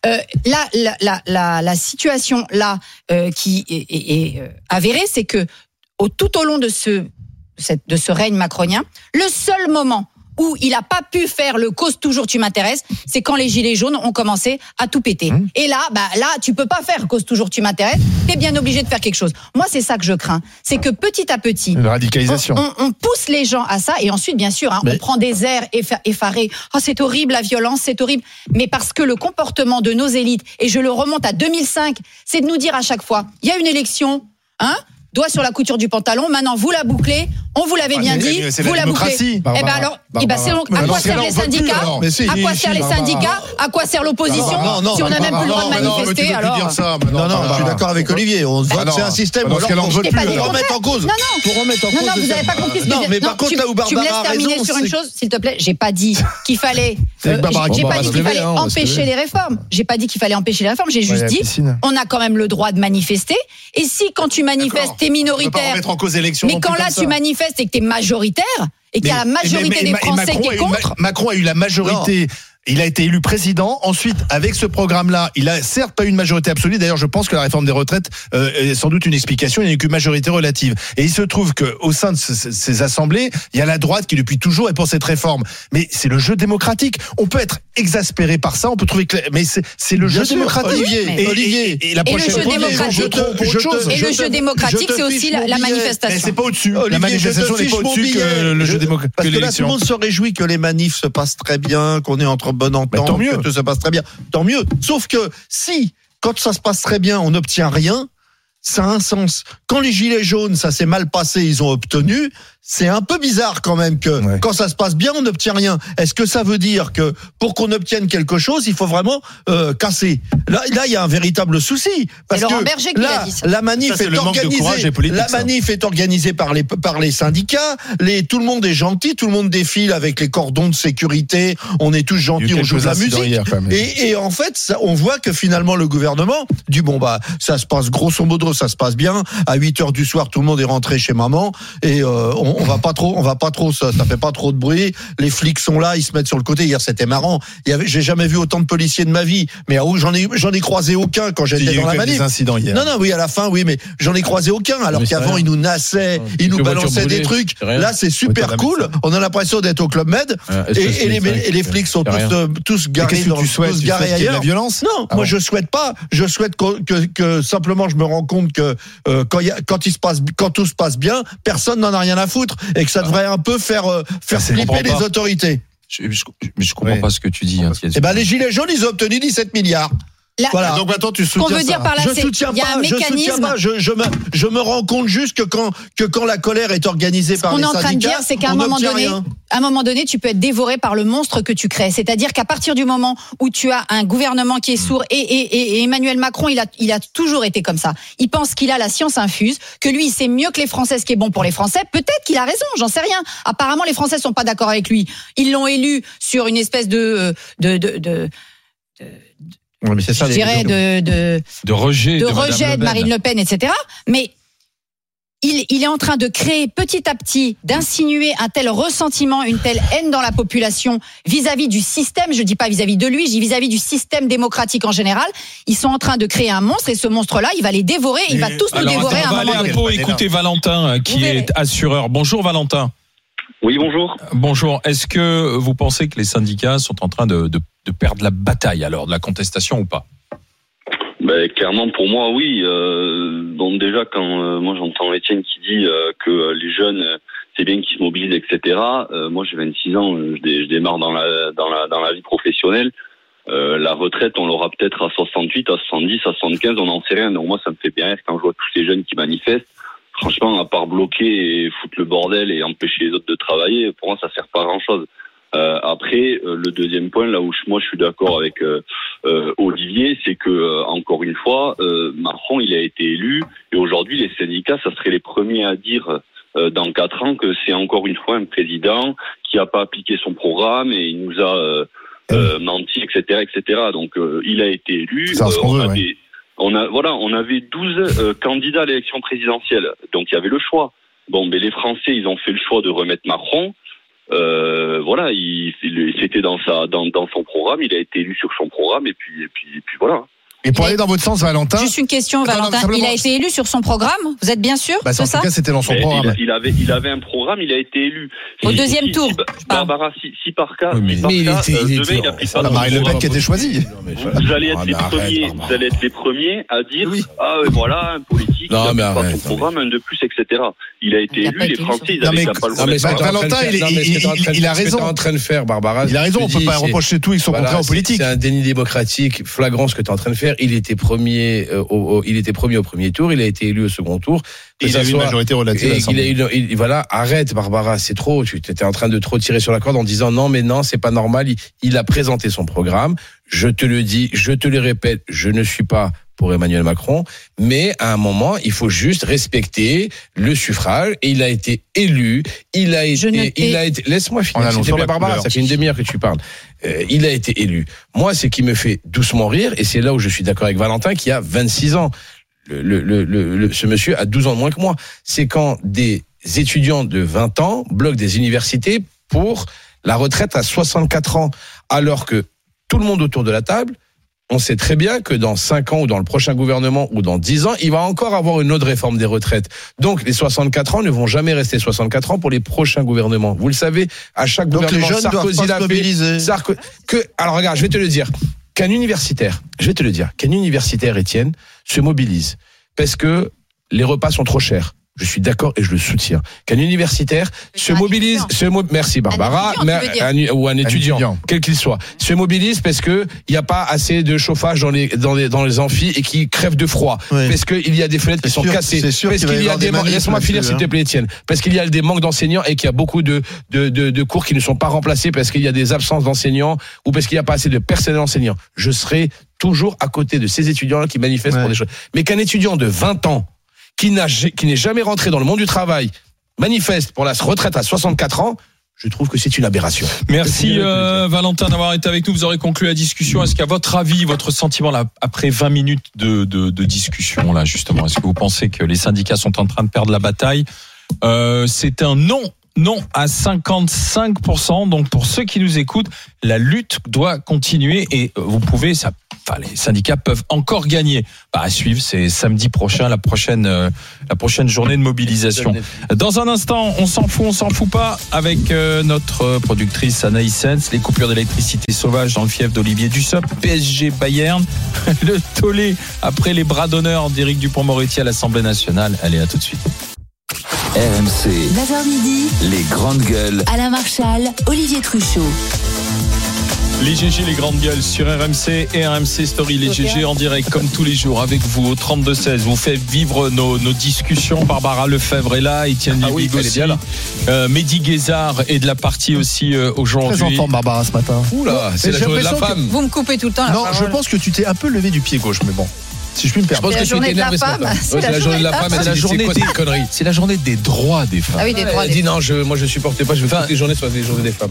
Euh, là, la, la, la, la situation là euh, qui est, est- est, euh, avérée, c'est que au, tout au long de ce, de ce règne macronien, le seul moment où il n'a pas pu faire le cause toujours tu m'intéresses, c'est quand les gilets jaunes ont commencé à tout péter. Mmh. Et là, bah là, tu peux pas faire cause toujours tu m'intéresses. T'es bien obligé de faire quelque chose. Moi, c'est ça que je crains, c'est que petit à petit, Une radicalisation. on, on- on pousse les gens à ça et ensuite, bien sûr, hein, on prend des airs effa- effarés. Oh, c'est horrible la violence, c'est horrible. Mais parce que le comportement de nos élites, et je le remonte à 2005, c'est de nous dire à chaque fois, il y a une élection, hein doigt sur la couture du pantalon. Maintenant, vous la bouclez. On vous l'avait Ah, bien mais- dit. mais c'est vous la la bouclez. Eh ben Barbara. alors, eh ben Barbara. c'est donc Mais à quoi servent les syndicats. Mais À quoi si, servent les Barbara. syndicats À quoi sert l'opposition Non, non, Si on n'a même plus le droit de Non, mais non, mais tu manifester, alors. dire ça, Non, non, je Barbara. suis d'accord avec Olivier. Ah non, c'est un système. pour- remettre en cause. Non, non. Pour remettre en Non, cause. non, le vous n'avez pas compris ce que Non, je mais non, par contre, tu, là où tu me Barbara laisses terminer sur une chose, s'il te plaît. J'ai pas dit qu'il fallait. C'est avec euh, Barbara j'ai pas dit qu'il fallait empêcher les réformes. J'ai pas dit qu'il fallait empêcher les réformes. J'ai juste dit, on a quand même le droit de manifester. Et si quand tu manifestes. T'es pas minoritaire, en cause mais quand là tu manifestes et que t'es majoritaire et qu'il y a la majorité mais- mais- des Français qui est ma- contre. Macron a eu la majorité. Il a été élu président. Ensuite, avec ce programme-là, il a certes pas eu une majorité absolue. D'ailleurs, je pense que la réforme des retraites euh, est sans doute une explication. Il n'y a eu qu'une majorité relative. Et il se trouve que au sein de ce- ce- ces assemblées, il y a la droite qui depuis toujours est pour cette réforme. Mais c'est le jeu démocratique. On peut être exaspéré par ça. On peut trouver que, mais c'est c'est le Bien jeu sûr, démocratique. Olivier, et, Olivier. et- et la Et le prochaine jeu fois, démocratique. Je te-. Et je le jeu démocratique, c'est aussi la, la manifestation. c'est pas au-dessus. La manifestation n'est pas au-dessus que le jeu Je- démocratique. Parce que là, tout le monde se réjouit que les manifs se passent très bien, qu'on est entre bonne entente, tant mieux. que tout se passe très bien. Tant mieux. Sauf que si, quand ça se passe très bien, on n'obtient rien, ça a un sens. Quand les gilets jaunes, ça s'est mal passé, ils ont obtenu, c'est un peu bizarre quand même que Ouais. quand ça se passe bien, on n'obtient rien. Est-ce que ça veut dire que pour qu'on obtienne quelque chose, il faut vraiment euh, casser? Là, là, il y a un véritable souci parce que Berger qui là, l'a dit, ça. la manif Ça, est le manque de organisée. courage et politique, la ça. manif est organisée par les par les syndicats. Les tout le monde est gentil, tout le monde défile avec les cordons de sécurité. On est tous gentils, on joue de la musique. hier. Et, et en fait, ça, on voit que finalement le gouvernement dit bon bah ça se passe grosso modo, ça se passe bien. À 8 heures du soir, tout le monde est rentré chez maman et euh, on, on va pas trop, on va pas trop, ça, ça fait pas trop de bruit. Les flics sont là, ils se mettent sur le côté. Hier, c'était marrant. Il y avait, j'ai jamais vu autant de policiers de ma vie, mais ah, j'en ai, j'en ai croisé aucun quand j'étais dans la manif. des incidents hier. Non, non, oui, à la fin, oui, mais j'en ai croisé aucun. Alors qu'avant, ils nous nassaient, ils nous balançaient des trucs. Là, c'est super Ouais, cool. On a l'impression d'être au Club Med. Ah, Et, et les, et les flics sont tous, euh, tous garés dans tu souhaites tous Tu garés y de la ailleurs. violence Non, Ah moi bon. je souhaite pas. Je souhaite que, que, que simplement je me rends compte que euh, quand, il y a, quand il se passe, quand tout se passe bien, personne n'en a rien à foutre et que ça devrait un peu faire euh, faire c'est- flipper les autorités. Je, je, comprends Ouais. pas ce que tu dis. hein. Et ben les gilets jaunes, ils ont obtenu 17 milliards. La- Voilà. Donc maintenant, tu Ce qu'on soutiens veut dire ça. par là, je c'est soutiens il y a pas, un je soutiens mécanisme. pas. Je, je, me, je me rends compte juste que quand, que quand la colère est organisée Ce par qu'on les est en train de syndicats, dire, c'est qu'à un on moment donné, rien. à un moment donné, tu peux être dévoré par le monstre que tu crées. C'est-à-dire qu'à partir du moment où tu as un gouvernement qui est sourd, et, et, et- et Emmanuel Macron, il a, il a toujours été comme ça. Il pense qu'il a la science infuse, que lui, il sait mieux que les Français ce qui est bon pour les Français. Peut-être qu'il a raison, j'en sais rien. Apparemment, les Français sont pas d'accord avec lui. Ils l'ont élu sur une espèce de, euh, de, de, mais c'est ça, je dirais, de, de, De rejet de de, Madame rejet Le de Pen. Marine Le Pen, etc. Mais il, il est en train de créer petit à petit, d'insinuer un tel ressentiment, une telle haine dans la population vis-à-vis du système. Je dis pas vis-à-vis de lui, je dis vis-à-vis du système démocratique en général. Ils sont en train de créer un monstre et ce monstre-là, il va les dévorer. Il va tous nous dévorer attends, à on un va moment aller à donné. Pau écouter Valentin, qui est assureur. Bonjour Valentin. Oui, bonjour. Bonjour. Est-ce que vous pensez que les syndicats sont en train de, de- de perdre la bataille alors de la contestation ou pas? Ben, clairement, pour moi, oui. Euh, donc déjà, quand euh, moi j'entends Étienne qui dit euh, que euh, les jeunes, euh, c'est bien qu'ils se mobilisent, etc. euh, moi, j'ai 26 ans, euh, je, dé- je démarre dans la dans la dans la vie professionnelle. Euh, la retraite, on l'aura peut-être à 68, à 70, à 75, on n'en sait rien. Donc moi, ça me fait bien rire quand je vois tous ces jeunes qui manifestent. Franchement, à part bloquer et foutre le bordel et empêcher les autres de travailler, pour moi, ça sert pas à grand-chose. Euh, après, euh, le deuxième point, là où je- moi je suis d'accord avec euh, euh, Olivier, c'est que euh, encore une fois, euh, Macron, il a été élu et aujourd'hui, les syndicats, ça serait les premiers à dire euh, dans quatre ans que c'est encore une fois un président qui n'a pas appliqué son programme et il nous a euh, euh, menti, etc., etc. Donc, euh, il a été élu. C'est ce on veut, on a voilà, on avait 12 euh, candidats à l'élection présidentielle, donc il y avait le choix. Bon, mais les Français, ils ont fait le choix de remettre Macron. Euh, voilà, il, il- c'était dans sa dans, dans son programme, il a été élu sur son programme et puis et puis et puis voilà. Et pour aller dans votre sens, Valentin, Juste une question, Attends, Valentin. Il a été élu sur son programme Vous êtes bien sûr bah, en ça tout cas, c'était dans son Mais programme. il, il avait il avait un programme, il a été élu. Au Si- deuxième si- tour, si-. Barbara, si, si par cas, Oui, mais- si par mais il cas, était- il euh, était- demain, il son Marine Le Pen qui a été choisie. Vous, allez être Ah, les arrête, premiers, vous allez être les premiers à dire Oui. ah ouais, voilà un politique Non, mais arrête, son programme un de plus etc. Il a été Il a élu, les Français ils avaient pas le de Valentin, faire- il a raison. en train de faire, Barbara. Il a raison, on te peut pas reprocher tout et son Voilà, contraire aux c'est- politiques. C'est un déni démocratique flagrant ce que tu es en train de faire. Il était premier, euh, au, au- il était premier au premier tour, il a été élu au second tour. Il a eu une soit- majorité relative à et il a l'Assemblée. eu, une- il- voilà, arrête Barbara, c'est trop. Tu étais en train de trop tirer sur la corde en disant non, mais non, c'est pas normal. Il, il a présenté son programme. Je te le dis, je te le répète, je ne suis pas pour Emmanuel Macron, mais à un moment, il faut juste respecter le suffrage. Et il a été élu. Il a Je ne été, il a été. Laisse-moi finir, la Barbara. Ça fait une demi-heure que tu parles. Euh, il a été élu. Moi, c'est qui me fait doucement rire, et c'est là où je suis d'accord avec Valentin, qui a 26 ans. Le, le, le, le- le- ce monsieur a 12 ans de moins que moi. C'est quand des étudiants de 20 ans bloquent des universités pour la retraite à 64 ans, alors que tout le monde autour de la table, on sait très bien que dans 5 ans ou dans le prochain gouvernement ou dans 10 ans, il va encore avoir une autre réforme des retraites. Donc les 64 ans ne vont jamais rester 64 ans pour les prochains gouvernements. Vous le savez, à chaque Donc les gouvernement, jeunes doivent Sarkozy l'a fait, mobiliser. Sarko- que, alors regarde, je vais te le dire, qu'un universitaire, je vais te le dire, qu'un universitaire, Étienne, se mobilise parce que les repas sont trop chers. Je suis d'accord et je le soutiens. Qu'un universitaire se un mobilise, étudiant. se mo- merci Barbara, mais un- ou un étudiant, étudiant. quel qu'il soit, se mobilise parce que il n'y a pas assez de chauffage dans les dans les dans les amphis et qui crèvent de froid, parce qu'il y a des fenêtres qui sont cassées, c'est sûr parce qu'il y qu'il y a des des laisse-moi finir là-dessus, s'il te hein. plaît Étienne, parce qu'il y a des manques d'enseignants et qu'il y a beaucoup de de, de de cours qui ne sont pas remplacés parce qu'il y a des absences d'enseignants ou parce qu'il n'y a pas assez de personnel enseignant. Je serai toujours à côté de ces étudiants-là qui manifestent Ouais. pour des choses. Mais qu'un étudiant de 20 ans qui n'a qui n'est jamais rentré dans le monde du travail manifeste pour la retraite à 64 ans, je trouve que c'est une aberration. Merci euh, Valentin d'avoir été avec nous. Vous aurez conclu la discussion. Est-ce qu'à votre avis, votre sentiment là, après 20 minutes de, de, de discussion là justement, est-ce que vous pensez que les syndicats sont en train de perdre la bataille? Euh, C'est un non. Non à 55%. Donc pour ceux qui nous écoutent, la lutte doit continuer et euh, vous pouvez, ça, enfin les syndicats peuvent encore gagner. Bah, à suivre, c'est samedi prochain, la prochaine, euh, la prochaine journée de mobilisation. Dans un instant, on s'en fout, on s'en fout pas avec euh, notre productrice Anaïs Sens, les coupures d'électricité sauvages dans le fief d'Olivier Dussopt, PSG Bayern, le tollé après les bras d'honneur d'Éric Dupont-Moretti à l'Assemblée nationale. Allez, à tout de suite. RMC, 9h midi, les grandes gueules. Alain Marchal, Olivier Truchot. Les GG, les grandes gueules sur RMC et RMC Story. Les GG en direct, comme tous les jours, avec vous au 32-16. Vous faites vivre nos, nos discussions. Barbara Lefebvre est là, Étienne Ah oui, aussi. bien là. Euh, Mehdi Guézard est de la partie aussi euh, Très en aujourd'hui. forme, Barbara, ce matin. Oula, c'est la journée de la femme. Vous me coupez tout le temps la Non, je pense que tu t'es un peu levé du pied gauche, mais bon, si je puis me Je pense permettre. la que tu journée étais de la énervé ce femme. matin. C'est la C'est la journée de la femme. C'est Elle la a dit, journée des- cette connerie C'est la journée des droits des femmes. Ah oui, des droits Elle dit non, je, moi je supportais pas, je veux que toutes les journées soient des journées des femmes.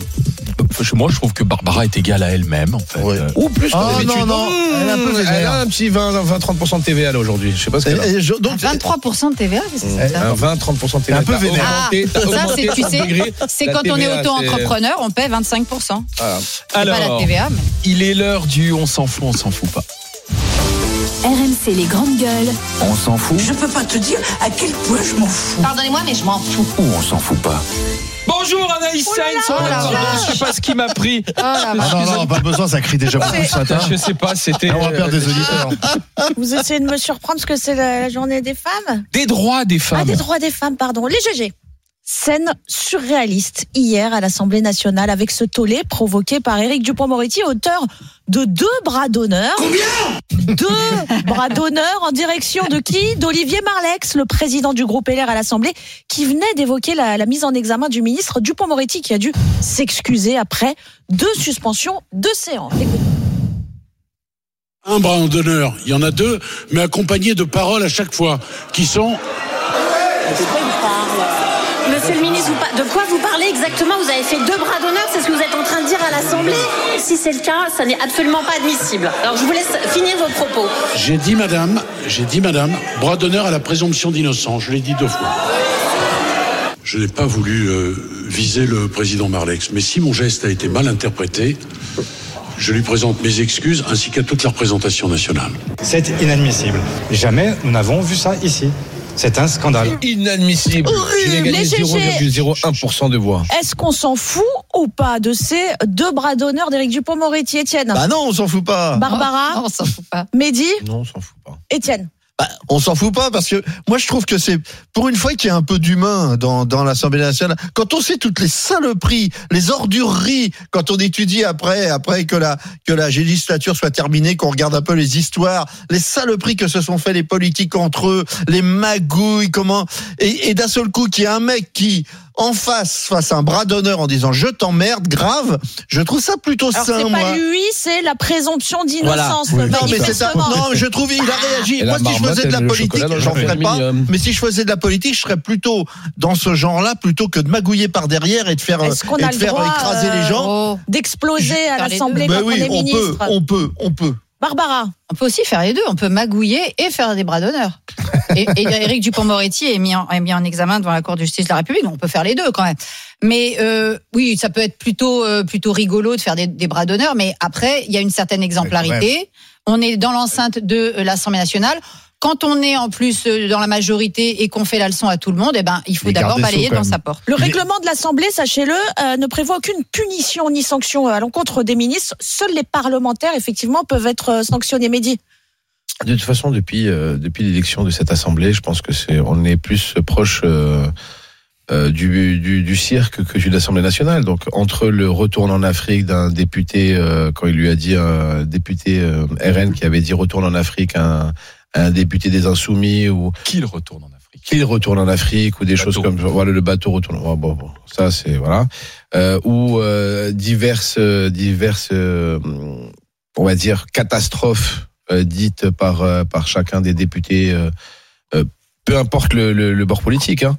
Moi, je trouve que Barbara est égale à elle-même, en fait. Ouais. Euh, Ou plus Oh, non, non, elle est un peu Mmh. Elle a un petit 20-30% de TVA là aujourd'hui. Je sais pas ce qu'elle a. Et- et je- donc, 23% de TVA, c'est ça Un 20-30% de TVA. un peu vénère. Ah, ça, c'est, tu 30 sais, c'est quand on est TVA, auto-entrepreneur, on paie 25%. Voilà. C'est pas la Alors, TVA, mais. il est l'heure du on s'en fout, on s'en fout pas. RMC les grandes gueules. On s'en fout Je peux pas te dire à quel point je m'en fous. Pardonnez-moi, mais je m'en fous. ou on s'en fout pas Bonjour Anaïs Sainz. là là. Je sais pas ce qui m'a pris. Oh Ah vache. non, non, pas besoin, ça crie déjà beaucoup ce matin. Je sais pas, c'était Ah, On va perdre des euh, auditeurs. Vous essayez de me surprendre parce que c'est la, la journée des femmes des droits des Ah, femmes. des droits des femmes, pardon. Les GG. Scène surréaliste hier à l'Assemblée nationale avec ce tollé provoqué par Éric Dupond-Moretti, auteur de deux bras d'honneur. Combien? Deux bras d'honneur en direction de qui? D'Olivier Marlex, le président du groupe LR à l'Assemblée, qui venait d'évoquer la, la mise en examen du ministre Dupond-Moretti qui a dû s'excuser après deux suspensions de séance. Écoutez. Un bras d'honneur, il y en a deux, mais accompagnés de paroles à chaque fois, qui sont Monsieur le ministre, de quoi vous parlez exactement? Vous avez fait deux bras d'honneur, c'est ce que vous êtes en train de dire à l'Assemblée Si c'est le cas, ça n'est absolument pas admissible. Alors je vous laisse finir vos propos. J'ai dit madame, j'ai dit madame, bras d'honneur à la présomption d'innocence, je l'ai dit deux fois. Je n'ai pas voulu euh, viser le président Marlex, mais si mon geste a été mal interprété, je lui présente mes excuses ainsi qu'à toute la représentation nationale. C'est inadmissible. Jamais nous n'avons vu ça ici. C'est un scandale. Inadmissible. Gagné Les GG. 0,01% de voix. Est-ce qu'on s'en fout ou pas de ces deux bras d'honneur d'Éric Dupond-Moretti Étienne? Bah non, on s'en fout pas. Barbara? Non, on s'en fout pas. Mehdi? Non, on s'en fout pas. Étienne? Bah, on s'en fout pas parce que moi je trouve que c'est pour une fois qu'il y a un peu d'humain dans, dans l'Assemblée nationale. Quand on sait toutes les saloperies, les ordureries, quand on étudie après après que la que la législature soit terminée, qu'on regarde un peu les histoires, les saloperies que se sont fait les politiques entre eux, les magouilles, comment et, et d'un seul coup qu'il y a un mec qui en face fasse un bras d'honneur en disant je t'emmerde grave, je trouve ça plutôt Alors sain c'est pas lui, c'est la présomption d'innocence. Oui. Non, mais c'est ça. Non, je trouve il a réagi. Et Moi, si je faisais de la politique, j'en ferais pas. Mais si je faisais de la politique, je serais plutôt dans ce genre-là, plutôt que de magouiller par derrière et de faire, Est-ce qu'on et a de le faire droit, écraser euh, les gens. Oh. D'exploser à l'Assemblée Ben quand oui, on est on peut, on peut, on peut. Barbara, On peut aussi faire les deux. On peut magouiller et faire des bras d'honneur. Et, et Éric Dupond-Moretti est mis, en, est mis en examen devant la Cour de justice de la République. Donc on peut faire les deux quand même. Mais euh, oui, ça peut être plutôt euh, plutôt rigolo de faire des, des bras d'honneur. Mais après, il y a une certaine exemplarité. On est dans l'enceinte de euh, l'Assemblée nationale. Quand on est en plus euh, dans la majorité et qu'on fait la leçon à tout le monde, eh ben il faut d'abord balayer même. sa porte. le règlement de l'Assemblée, sachez-le, euh, ne prévoit aucune punition ni sanction à l'encontre des ministres. Seuls les parlementaires, effectivement, peuvent être sanctionnés. Mehdi De toute façon, depuis euh, depuis l'élection de cette assemblée, je pense que c'est on est plus proche euh, euh, du, du du cirque que de l'Assemblée nationale. Donc entre le retour en Afrique d'un député euh, quand il lui a dit un député euh, RN qui avait dit retourne en Afrique un, un député des Insoumis ou Qu'il retourne en Afrique. qu'il retourne en Afrique ou des choses comme. Voilà, le bateau retourne. Bon, bon, bon. ça c'est voilà. Euh, ou euh, diverses, diverses, euh, on va dire catastrophes dites par euh, par chacun des députés. euh, euh, peu importe le bord politique. Hein.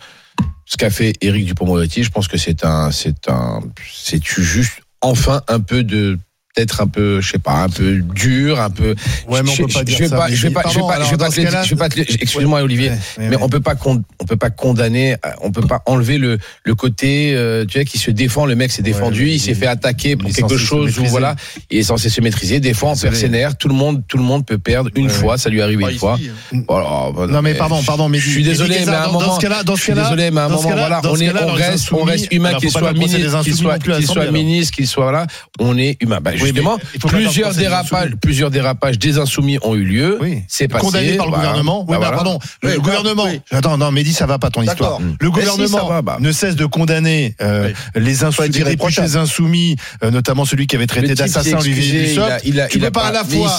Ce qu'a fait Éric Dupond-Moretti, je pense que c'est un, c'est un, c'est juste enfin un peu de peut-être un peu, je sais pas, un peu dur, un peu. Ouais, mais on peut pas je- dire je vais ça, pas, mais je vais pas, je vais pardon, pas, alors, je vais pas dans te ce le- cas-là- je vais pas te le- excuse-moi Olivier, Ouais, ouais, mais ouais. on peut pas, on peut pas condamner, on peut pas enlever le, le côté, euh, tu vois, qui se défend. Le mec s'est défendu, Ouais, il s'est fait attaquer pour quelque chose où maîtriser. voilà, il est censé se maîtriser. Des fois, on perd ses nerfs. Tout le monde, tout le monde peut perdre une Ouais, fois. Ça lui arrive une fois. hein. Voilà, bah, Non mais pardon, pardon, mais je suis désolé, mais à un moment, je suis désolé, mais à un moment, voilà, on est, on reste, on reste humain, qu'il soit ministre, qu'il soit, qu'il soit ministre, qu'il soit là, on est humain. Bah, justement, pas plusieurs dérapages, insoumis. plusieurs dérapages des insoumis ont eu lieu. C'est passé. condamné par le voilà. gouvernement. Oui, Bah mais voilà. pardon, le Oui, gouvernement. oui. Attends, non, Mehdi, ça va pas ton histoire. D'accord. Le Mais si, gouvernement ça va, bah. ne cesse de condamner euh, les insoumis, les députés insoumis, euh, notamment celui qui avait traité d'assassin Olivier Dussopt. il a- il a- tu il peux a pas à la mais il fois,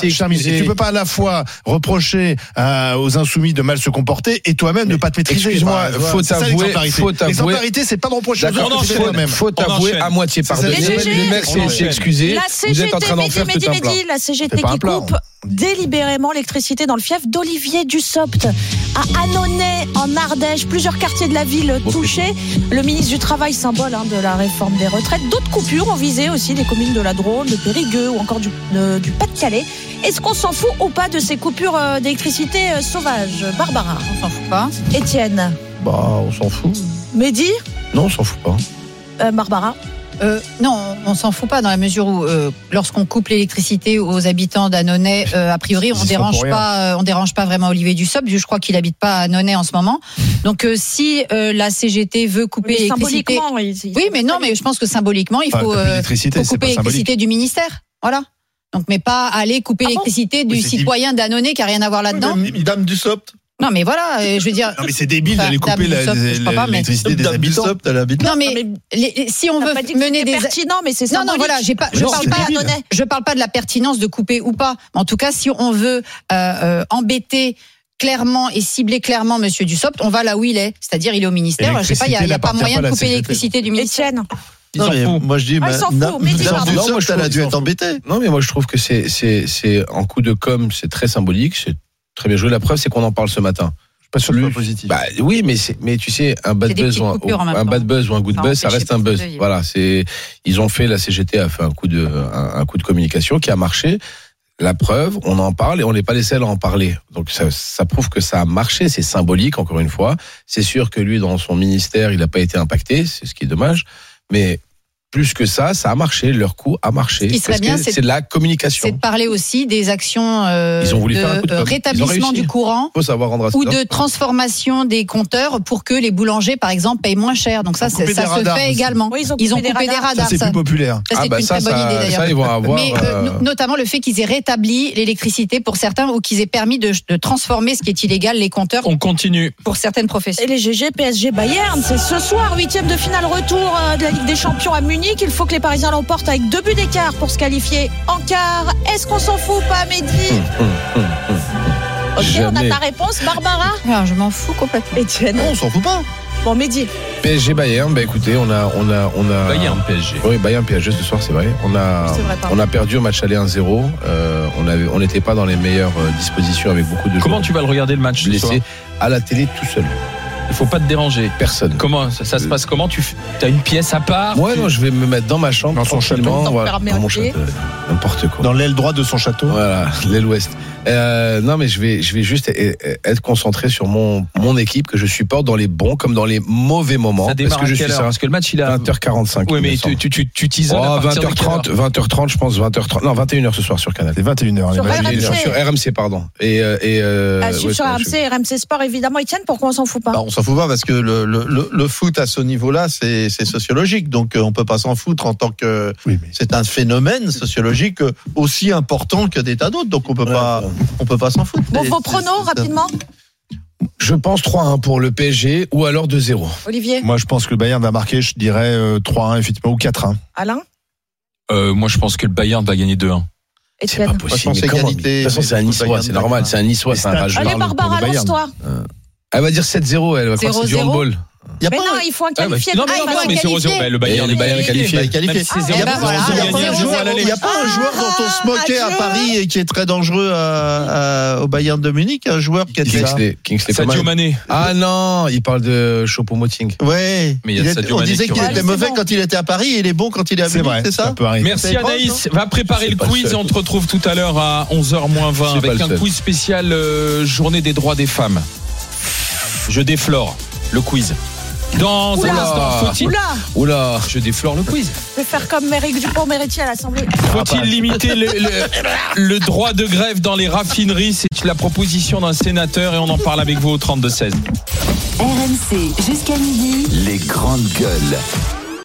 tu peux pas à la fois reprocher euh, aux insoumis de mal se comporter et toi-même ne pas te maîtriser. Excuse-moi, faut avouer, l'exemplarité. faut avouer. L'exemplarité, c'est pas de reprocher aux autres, faut, avouer à moitié GG. Le mec s'est- excusé. La Vous êtes en train d'en CGT, faire tout un plat. La qui coupe délibérément l'électricité dans le fief d'Olivier Dussopt à Annonay en Ardèche, plusieurs quartiers de la ville touchés. Le ministre du Travail, symbole hein, de la réforme des retraites. D'autres coupures ont visé aussi les communes de la Drôme, de Périgueux ou encore du, du Pas-de-Calais. Est-ce qu'on s'en fout ou pas de ces coupures euh, d'électricité euh, sauvages? Barbara On s'en fout pas. Étienne Bah, on s'en fout. Mehdi Non, on s'en fout pas. Euh, Barbara Euh, non, on s'en fout pas dans la mesure où euh, lorsqu'on coupe l'électricité aux habitants d'Annonay, euh, a priori on dérange pas, euh, on dérange pas vraiment Olivier Dussopt. Je crois qu'il habite pas à Annonay en ce moment. Donc euh, si euh, la CGT veut couper l'électricité, ils- oui, mais non, mais je pense que symboliquement il Enfin, faut, couper euh, l'électricité, faut c'est couper l'électricité du ministère. Voilà. Donc mais pas aller couper Ah bon l'électricité du Oui, citoyen d'Annonay qui a rien à voir là-dedans. Même Dame du Sopt. Non mais voilà, euh, je veux dire. Non, mais c'est débile d'aller couper la- l'électricité des habitants. Habite là. Non mais, Non, mais les- les- si on veut mener des pertinent, mais c'est Non, non, symbolique. voilà, j'ai pas, je Non, parle pas, je parle pas de la pertinence de couper ou pas. En tout cas, si on veut euh, euh, embêter clairement et cibler clairement Monsieur Dussopt, on va là où il est, c'est-à-dire il est au ministère. Je sais pas, il y a, y a pas moyen de couper à la l'électricité du ministère. Étienne Ils Non, mais moi je dis, Ah, mais du Non, moi, Sopt, je elle a dû être s'en embêtée. Non, mais moi, je trouve que c'est en coup de com, c'est très symbolique, c'est très bien joué. La preuve, c'est qu'on en parle ce matin. Pas sûr que positif. Bah oui, mais c'est, mais tu sais, un bad buzz, ou un, bad buzz ou un good Ça buzz, ça reste un buzz. Voilà, c'est, ils ont fait la CGT a fait un coup de, un, un coup de communication qui a marché. La preuve, on en parle et on n'est pas les seuls à en parler. Donc ça, ça prouve que ça a marché, c'est symbolique encore une fois. C'est sûr que lui, dans son ministère, il n'a pas été impacté, c'est ce qui est dommage. Mais plus que ça, ça a marché. Leur coup a marché. Ce qui serait bien, c'est- de la communication. C'est de parler aussi des actions euh, Ils ont voulu de faire un coup de com'. Ils ont rétablissement du courant faut savoir rendre à ou de transformation des compteurs pour que les boulangers, par exemple, payent moins cher. Donc ça, ça se fait aussi. également. Oui, ils ont Ils ont coupé des radars. Ça, c'est plus populaire. Ça, Ah c'est bah une ça, très bonne ça- idée ça, ils vont avoir, Mais euh, euh, no- notamment le fait qu'ils aient rétabli l'électricité pour certains ou qu'ils aient permis de, de transformer ce qui est illégal, les compteurs, On continue. pour certaines professions. Et les GG, PSG, Bayern, c'est ce soir, huitième de finale retour de la Ligue des Champions à Munich. Il faut que les Parisiens l'emportent avec deux buts d'écart pour se qualifier en quart. Est-ce qu'on s'en fout ou pas, Mehdi Ok, on a ta réponse, Barbara Alors, je m'en fous complètement. Etienne. Non, on s'en fout pas. Bon, Mehdi. PSG Bayern, bah écoutez, on a, on a, on a. Bayern PSG. Oui, Bayern PSG ce soir, c'est vrai. On a, C'est vrai, pardon. on a perdu au match aller 1-0. Euh, on avait, on n'était pas dans les meilleures euh, dispositions avec beaucoup de Comment joueurs tu vas le regarder le match ce soir? blessés à la télé tout seul. Il faut pas te déranger. Personne. Comment ça, ça se passe Comment? Tu as une pièce à part? Moi, Tu- non, je vais me mettre dans ma chambre, Dans son château. voilà, dans mon château, n'importe quoi. Dans l'aile droite de son château? Voilà, l'aile ouest. Euh, non, mais je vais, je vais juste e- e- être concentré sur mon, mon équipe que je supporte dans les bons comme dans les mauvais moments. Ça démarre parce que je suis heure? Parce que le match il a 20h45. Oui, mais tu, tu, tu, tu t'isoles Oh, à partir de quelle 20h30, heure? 20h30, je pense, 20h30. Non, 21h ce soir sur Canal. C'est 21h. Sur. RMC. Sur RMC, pardon. Et, euh, et euh, ouais, sur RMC, RMC Sport, évidemment. Etienne, pourquoi on s'en fout pas? Bah, on s'en fout pas parce que le, le, le, le foot à ce niveau-là, c'est c'est sociologique. Donc, euh, on peut pas s'en foutre en tant que. Oui, mais C'est un phénomène sociologique euh, aussi important que des tas d'autres. Donc, on peut pas, Ouais. on peut pas s'en foutre. Bon, vos pronos, c'est- rapidement Je pense 3-1 pour le PSG ou alors 2-0. Olivier Moi, je pense que le Bayern va marquer, je dirais euh, 3-1, effectivement, ou 4-1. Alain Euh, Moi, je pense que le Bayern va gagner 2-1. C'est pas possible. façon, mais c'est comment- égalité, De toute façon, c'est un Niçois, c'est normal. C'est un Niçois, c'est un rageux. Allez, Barbara, lance-toi. Elle va dire 7-0, elle va croire que c'est du 0-0. handball. Y a Mais pas, non, il faut un Ah, bah, qualifié. non, mais Ah, non, non, mais qualifié. 0-0. bah, le Bayern le Bayern est qualifié. Bah, qualifié. Même si c'est Ah, 0 ben voilà, Il y a pas un 0-0 joueur- à l'aller. il y a pas un joueur dont on se moquait à Ah, Paris et qui est très dangereux à- à- au Bayern de Munich, un joueur qui était. Kingsley, Kingsley Sadio Coman. Mané. Ah non, il parle de Choupo-Moting. Ouais. Mais il y a Il Sadio on Mané disait qui qu'il aurait- était mauvais quand il était à Paris et il est bon quand il est à C'est Munich, vrai, c'est ça ça peut arriver. Merci C'est Anaïs. Va préparer C'est le pas le quiz seul. et on te retrouve tout à l'heure à 11h moins 20 C'est pas avec le un seul. quiz spécial euh, journée des droits des femmes. Je déflore le quiz. Dans un instant, faut-il Oula Oula. Je déflore le quiz. Je vais faire comme Eric Dupont-Moretti à l'Assemblée. Faut-il limiter le, le- le droit de grève dans les raffineries? C'est la proposition d'un sénateur et on en parle avec vous au 32-16. RMC jusqu'à midi. Les grandes gueules.